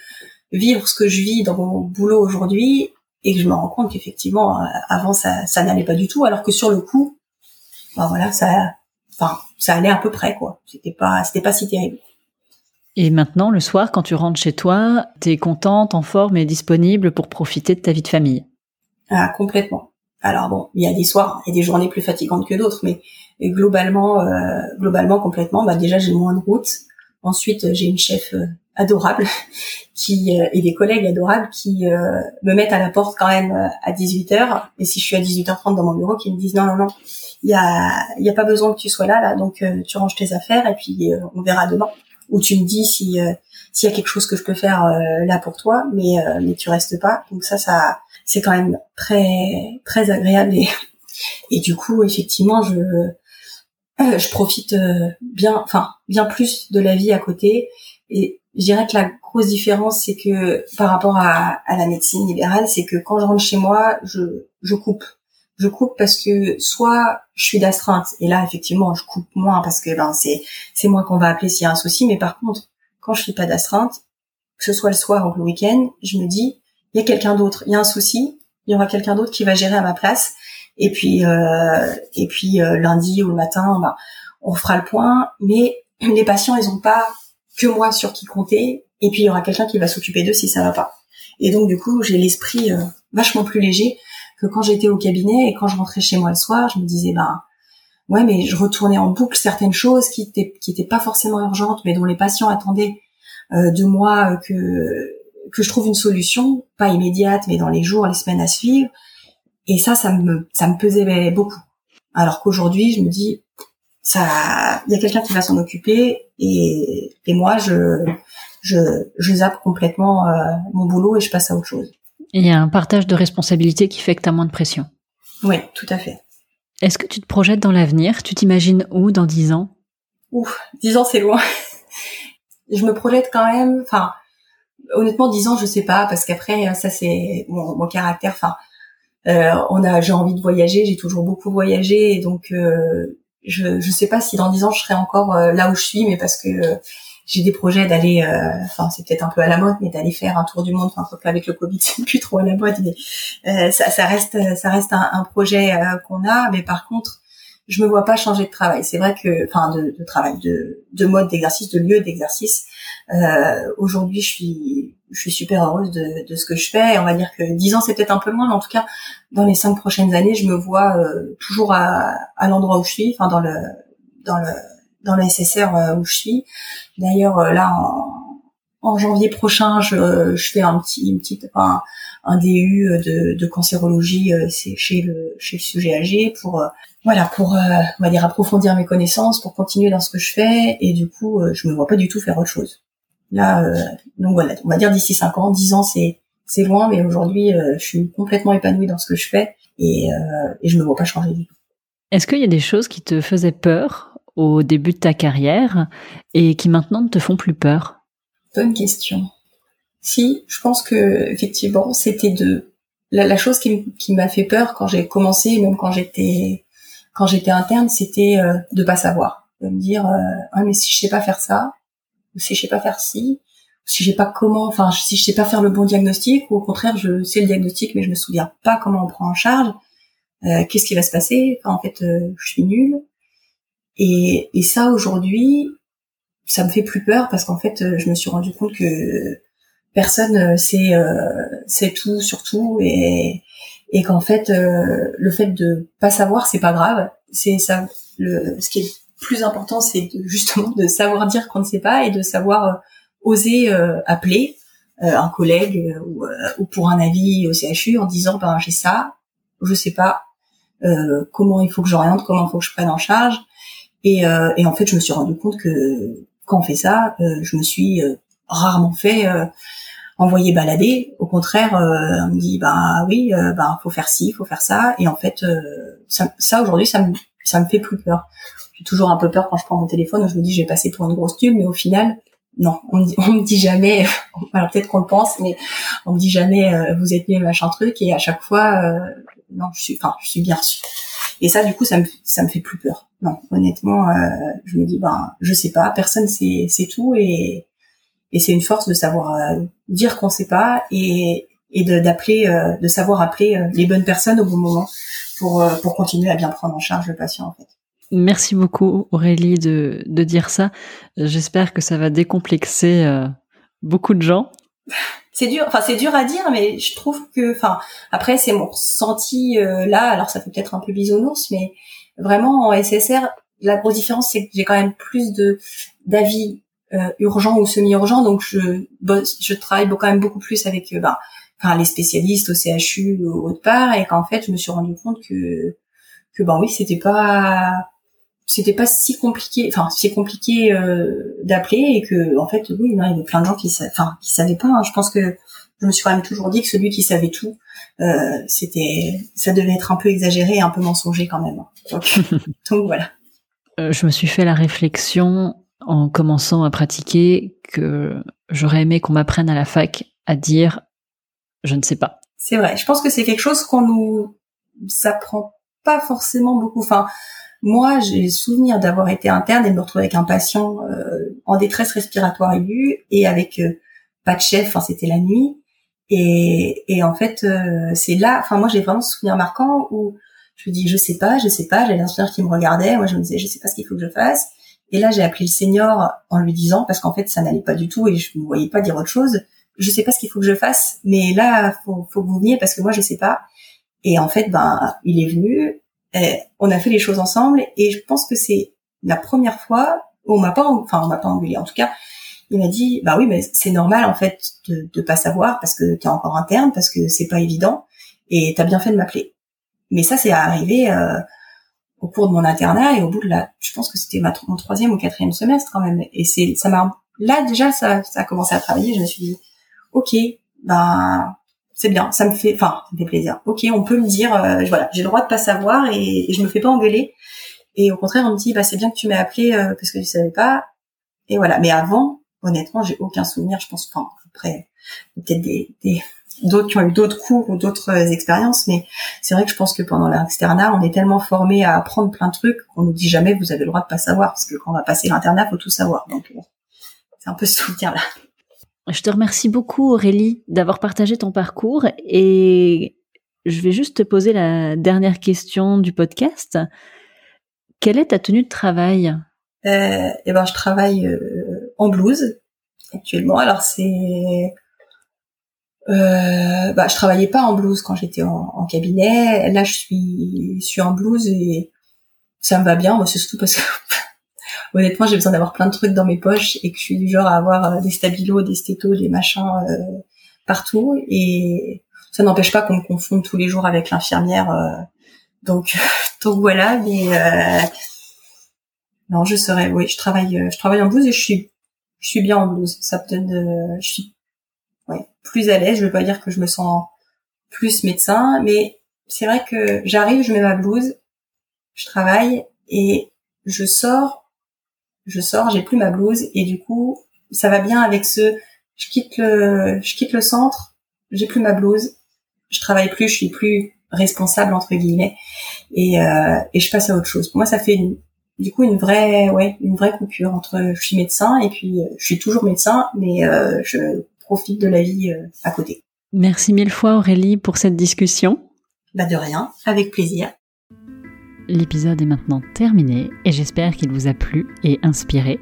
vivre ce que je vis dans mon boulot aujourd'hui et que je me rends compte qu'effectivement euh, avant ça ça n'allait pas du tout alors que sur le coup bah voilà, ça enfin ça allait à peu près quoi. C'était pas c'était pas si terrible. Et maintenant, le soir, quand tu rentres chez toi, t'es contente, en forme et disponible pour profiter de ta vie de famille? Ah, complètement. Alors bon, il y a des soirs et des journées plus fatigantes que d'autres, mais globalement, euh, globalement complètement, bah déjà j'ai moins de route. Ensuite, j'ai une chef euh, adorable qui euh, et des collègues adorables qui me mettent à la porte quand même à 18h. Et si je suis à 18h30 dans mon bureau, qui me disent non non non, il y a il y a pas besoin que tu sois là là, donc tu ranges tes affaires et puis on verra demain. Ou tu me dis si s'il y a quelque chose que je peux faire là pour toi, mais mais tu restes pas. Donc ça ça c'est quand même très très agréable et et du coup effectivement je euh, je profite euh, bien enfin bien plus de la vie à côté. Et je dirais que la grosse différence c'est que par rapport à, à la médecine libérale c'est que quand je rentre chez moi je je coupe. Je coupe parce que soit je suis d'astreinte et là effectivement je coupe moins parce que ben c'est c'est moi qu'on va appeler s'il y a un souci mais par contre quand je suis pas d'astreinte que ce soit le soir ou le week-end je me dis il y a quelqu'un d'autre. Il y a un souci il y aura quelqu'un d'autre qui va gérer à ma place et puis euh, et puis euh, lundi ou le matin ben, on fera le point. Mais les patients ils ont pas que moi sur qui compter. Et puis il y aura quelqu'un qui va s'occuper d'eux si ça va pas. Et donc du coup j'ai l'esprit euh, vachement plus léger que quand j'étais au cabinet. Et quand je rentrais chez moi le soir, je me disais ben ouais mais je retournais en boucle certaines choses qui étaient qui étaient pas forcément urgentes mais dont les patients attendaient de moi que que je trouve une solution, pas immédiate mais dans les jours, les semaines à suivre. Et ça ça me ça me pesait beaucoup. Alors qu'aujourd'hui, je me dis ça il y a quelqu'un qui va s'en occuper et et moi je je je zappe complètement euh, mon boulot et je passe à autre chose. Il y a un partage de responsabilités qui fait que tu as moins de pression. Oui, tout à fait. Est-ce que tu te projettes dans l'avenir? Tu t'imagines où dans dix ans? Ouf, dix ans c'est loin. je me projette quand même, enfin, honnêtement, dix ans, je sais pas, parce qu'après, ça c'est mon, caractère. Enfin, euh, on a, j'ai envie de voyager, j'ai toujours beaucoup voyagé, donc euh, je, je sais pas si dans dix ans je serai encore euh, là où je suis, mais parce que j'ai des projets d'aller, euh, enfin c'est peut-être un peu à la mode, mais d'aller faire un tour du monde. Enfin, avec le Covid, c'est plus trop à la mode, mais euh, ça, ça, reste, ça reste un, projet euh, qu'on a. Mais par contre, je me vois pas changer de travail. C'est vrai que, enfin, de, de, travail, de, de mode d'exercice, de lieu d'exercice. Aujourd'hui, je suis, je suis super heureuse de, de ce que je fais. on va dire que dix ans, c'est peut-être un peu loin, mais en tout cas, dans les cinq prochaines années, je me vois toujours à, à l'endroit où je suis, enfin dans le, dans le dans le SSR euh, où je suis. D'ailleurs, euh, là, en, janvier prochain, je, je fais un petit, une petite, un, un DU de, de cancérologie euh, chez le chez le sujet âgé pour voilà pour on va dire approfondir mes connaissances pour continuer dans ce que je fais et du coup je me vois pas du tout faire autre chose là donc voilà on va dire d'ici 5 ans 10 ans c'est c'est loin mais aujourd'hui je suis complètement épanouie dans ce que je fais et, et je me vois pas changer du tout. Est-ce qu'il y a des choses qui te faisaient peur au début de ta carrière et qui maintenant ne te font plus peur? Bonne question. Si, je pense que effectivement, c'était de la, chose qui, m'a fait peur quand j'ai commencé, même quand j'étais quand j'étais interne, c'était euh, de pas savoir, de me dire euh, ah mais si je sais pas faire ça, ou si je sais pas faire ci, ou si j'ai pas comment, enfin si je sais pas faire le bon diagnostic, ou au contraire je sais le diagnostic mais je me souviens pas comment on prend en charge, euh, qu'est-ce qui va se passer? En fait, je suis nulle. Et, et ça aujourd'hui, ça me fait plus peur parce qu'en fait, euh, je me suis rendu compte que personne euh, sait euh, sait tout sur tout et et qu'en fait le fait de pas savoir c'est pas grave c'est ça le ce qui plus important c'est justement de savoir dire qu'on ne sait pas et de savoir oser appeler un collègue ou, ou, pour un avis au CHU en disant ben j'ai ça je sais pas comment il faut que j'oriente comment il faut que je prenne en charge et, euh, et, en fait, je me suis rendu compte que quand on fait ça, euh, je me suis euh, rarement fait envoyer balader. Au contraire, on me dit bah oui, bah faut faire ci, faut faire ça. Et en fait, ça, ça aujourd'hui, ça me ça me fait plus peur. Toujours un peu peur quand je prends mon téléphone. Je me dis j'ai passé pour une grosse tube, mais au final, non, on me dit, on me dit jamais. Alors peut-être qu'on le pense, mais on me dit jamais vous êtes mieux machin truc. Et à chaque fois, non, je suis, enfin, je suis bien reçue. Et ça, du coup, ça me, ça me fait plus peur. Non, honnêtement, euh, je me dis, ben, je sais pas, personne sait, c'est tout, et, et c'est une force de savoir euh, dire qu'on sait pas et, et de, d'appeler, euh, de savoir appeler euh, les bonnes personnes au bon moment pour, pour continuer à bien prendre en charge le patient, en fait. Merci beaucoup Aurélie de, de dire ça. J'espère que ça va décomplexer beaucoup de gens c'est dur enfin c'est dur à dire mais je trouve que enfin après c'est mon ressenti euh, là alors ça fait peut-être un peu bisounours mais vraiment en SSR la grosse différence c'est que j'ai quand même plus de d'avis euh, urgents ou semi-urgents donc je je travaille quand même beaucoup plus avec euh, ben, enfin les spécialistes au CHU ou autre part et qu'en fait je me suis rendu compte que que ben oui c'était pas c'était pas si compliqué enfin si compliqué euh, d'appeler et que en fait oui il y avait plein de gens qui enfin qui savaient pas hein. je pense que je me suis quand même toujours dit que celui qui savait tout euh, c'était ça devait être un peu exagéré et un peu mensonger quand même hein. donc, voilà euh, je me suis fait la réflexion en commençant à pratiquer que j'aurais aimé qu'on m'apprenne à la fac à dire je ne sais pas c'est vrai je pense que c'est quelque chose qu'on nous ça prend pas forcément beaucoup. Enfin, moi, j'ai souvenir d'avoir été interne et de me retrouver avec un patient euh, en détresse respiratoire aiguë et avec euh, pas de chef. Enfin, c'était la nuit. Et, et en fait, euh, c'est là. Enfin, moi, j'ai vraiment ce souvenir marquant où je me dis, je sais pas, je sais pas. J'avais l'infirmière qui me regardait. Moi, je me disais, je sais pas ce qu'il faut que je fasse. Et là, j'ai appelé le senior en lui disant, parce qu'en fait, ça n'allait pas du tout et je ne voyais pas dire autre chose. Je sais pas ce qu'il faut que je fasse, mais là, faut, faut que vous veniez parce que moi, je sais pas. Et en fait, ben, il est venu. On a fait les choses ensemble et je pense que c'est la première fois où on m'a pas, enfin, on m'a pas engueulé. En tout cas, il m'a dit, bah oui, mais c'est normal en fait de, de pas savoir parce que t'es encore interne, parce que c'est pas évident et t'as bien fait de m'appeler. Mais ça, c'est arrivé euh, au cours de mon internat et au bout de la, je pense que c'était mon troisième ou quatrième semestre quand même. Et c'est, ça m'a, là déjà, ça, ça a commencé à travailler. Je me suis dit, ok, ben c'est bien, ça me fait, enfin, ça me fait plaisir. Ok, on peut me dire, euh, voilà, j'ai le droit de pas savoir et, je me fais pas engueuler. Et au contraire, on me dit, bah c'est bien que tu m'aies appelé euh, parce que tu savais pas. Et voilà. Mais avant, honnêtement, j'ai aucun souvenir. Je pense, enfin, après, peut-être des, d'autres qui ont eu d'autres cours ou d'autres euh, expériences, mais c'est vrai que je pense que pendant l'externat, on est tellement formé à apprendre plein de trucs qu'on nous dit jamais vous avez le droit de pas savoir parce que quand on va passer l'internat, faut tout savoir. Donc euh, c'est un peu ce souvenir là. Je te remercie beaucoup Aurélie d'avoir partagé ton parcours et je vais juste te poser la dernière question du podcast. Quelle est ta tenue de travail? Euh, Eh ben, je travaille euh, en blouse actuellement. Alors c'est, euh, bah, je travaillais pas en blouse quand j'étais en, cabinet. Là, je suis, je suis en blouse et ça me va bien. C'est surtout parce que honnêtement, j'ai besoin d'avoir plein de trucs dans mes poches et que je suis du genre à avoir euh, des stabilos, des stétos, des machins euh, partout. Et ça n'empêche pas qu'on me confonde tous les jours avec l'infirmière. Euh, donc, donc voilà. Mais non, je serais. Oui, je travaille. Je travaille en blouse et je suis. Je suis bien en blouse. Ça me donne. je suis. Plus à l'aise. Je veux pas dire que je me sens plus médecin, mais c'est vrai que j'arrive, je mets ma blouse, je travaille et je sors je sors, j'ai plus ma blouse et du coup, ça va bien avec ce je quitte le je quitte le centre, j'ai plus ma blouse, je travaille plus, je suis plus responsable entre guillemets et euh, et je passe à autre chose. Pour moi, ça fait du coup une vraie ouais, une vraie coupure entre je suis médecin et puis euh, je suis toujours médecin mais euh, je profite de la vie euh, à côté. Merci mille fois Aurélie pour cette discussion. Bah de rien, avec plaisir. L'épisode est maintenant terminé et j'espère qu'il vous a plu et inspiré.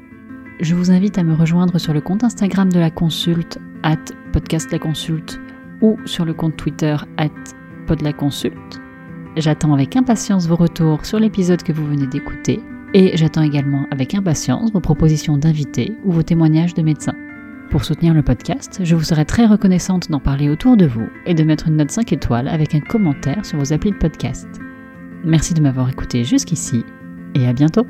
Je vous invite à me rejoindre sur le compte Instagram de la consulte, at podcast la consulte, ou sur le compte Twitter, at podlaconsulte. J'attends avec impatience vos retours sur l'épisode que vous venez d'écouter et j'attends également avec impatience vos propositions d'invités ou vos témoignages de médecins. Pour soutenir le podcast, je vous serai très reconnaissante d'en parler autour de vous et de mettre une note 5 étoiles avec un commentaire sur vos applis de podcast. Merci de m'avoir écouté jusqu'ici et à bientôt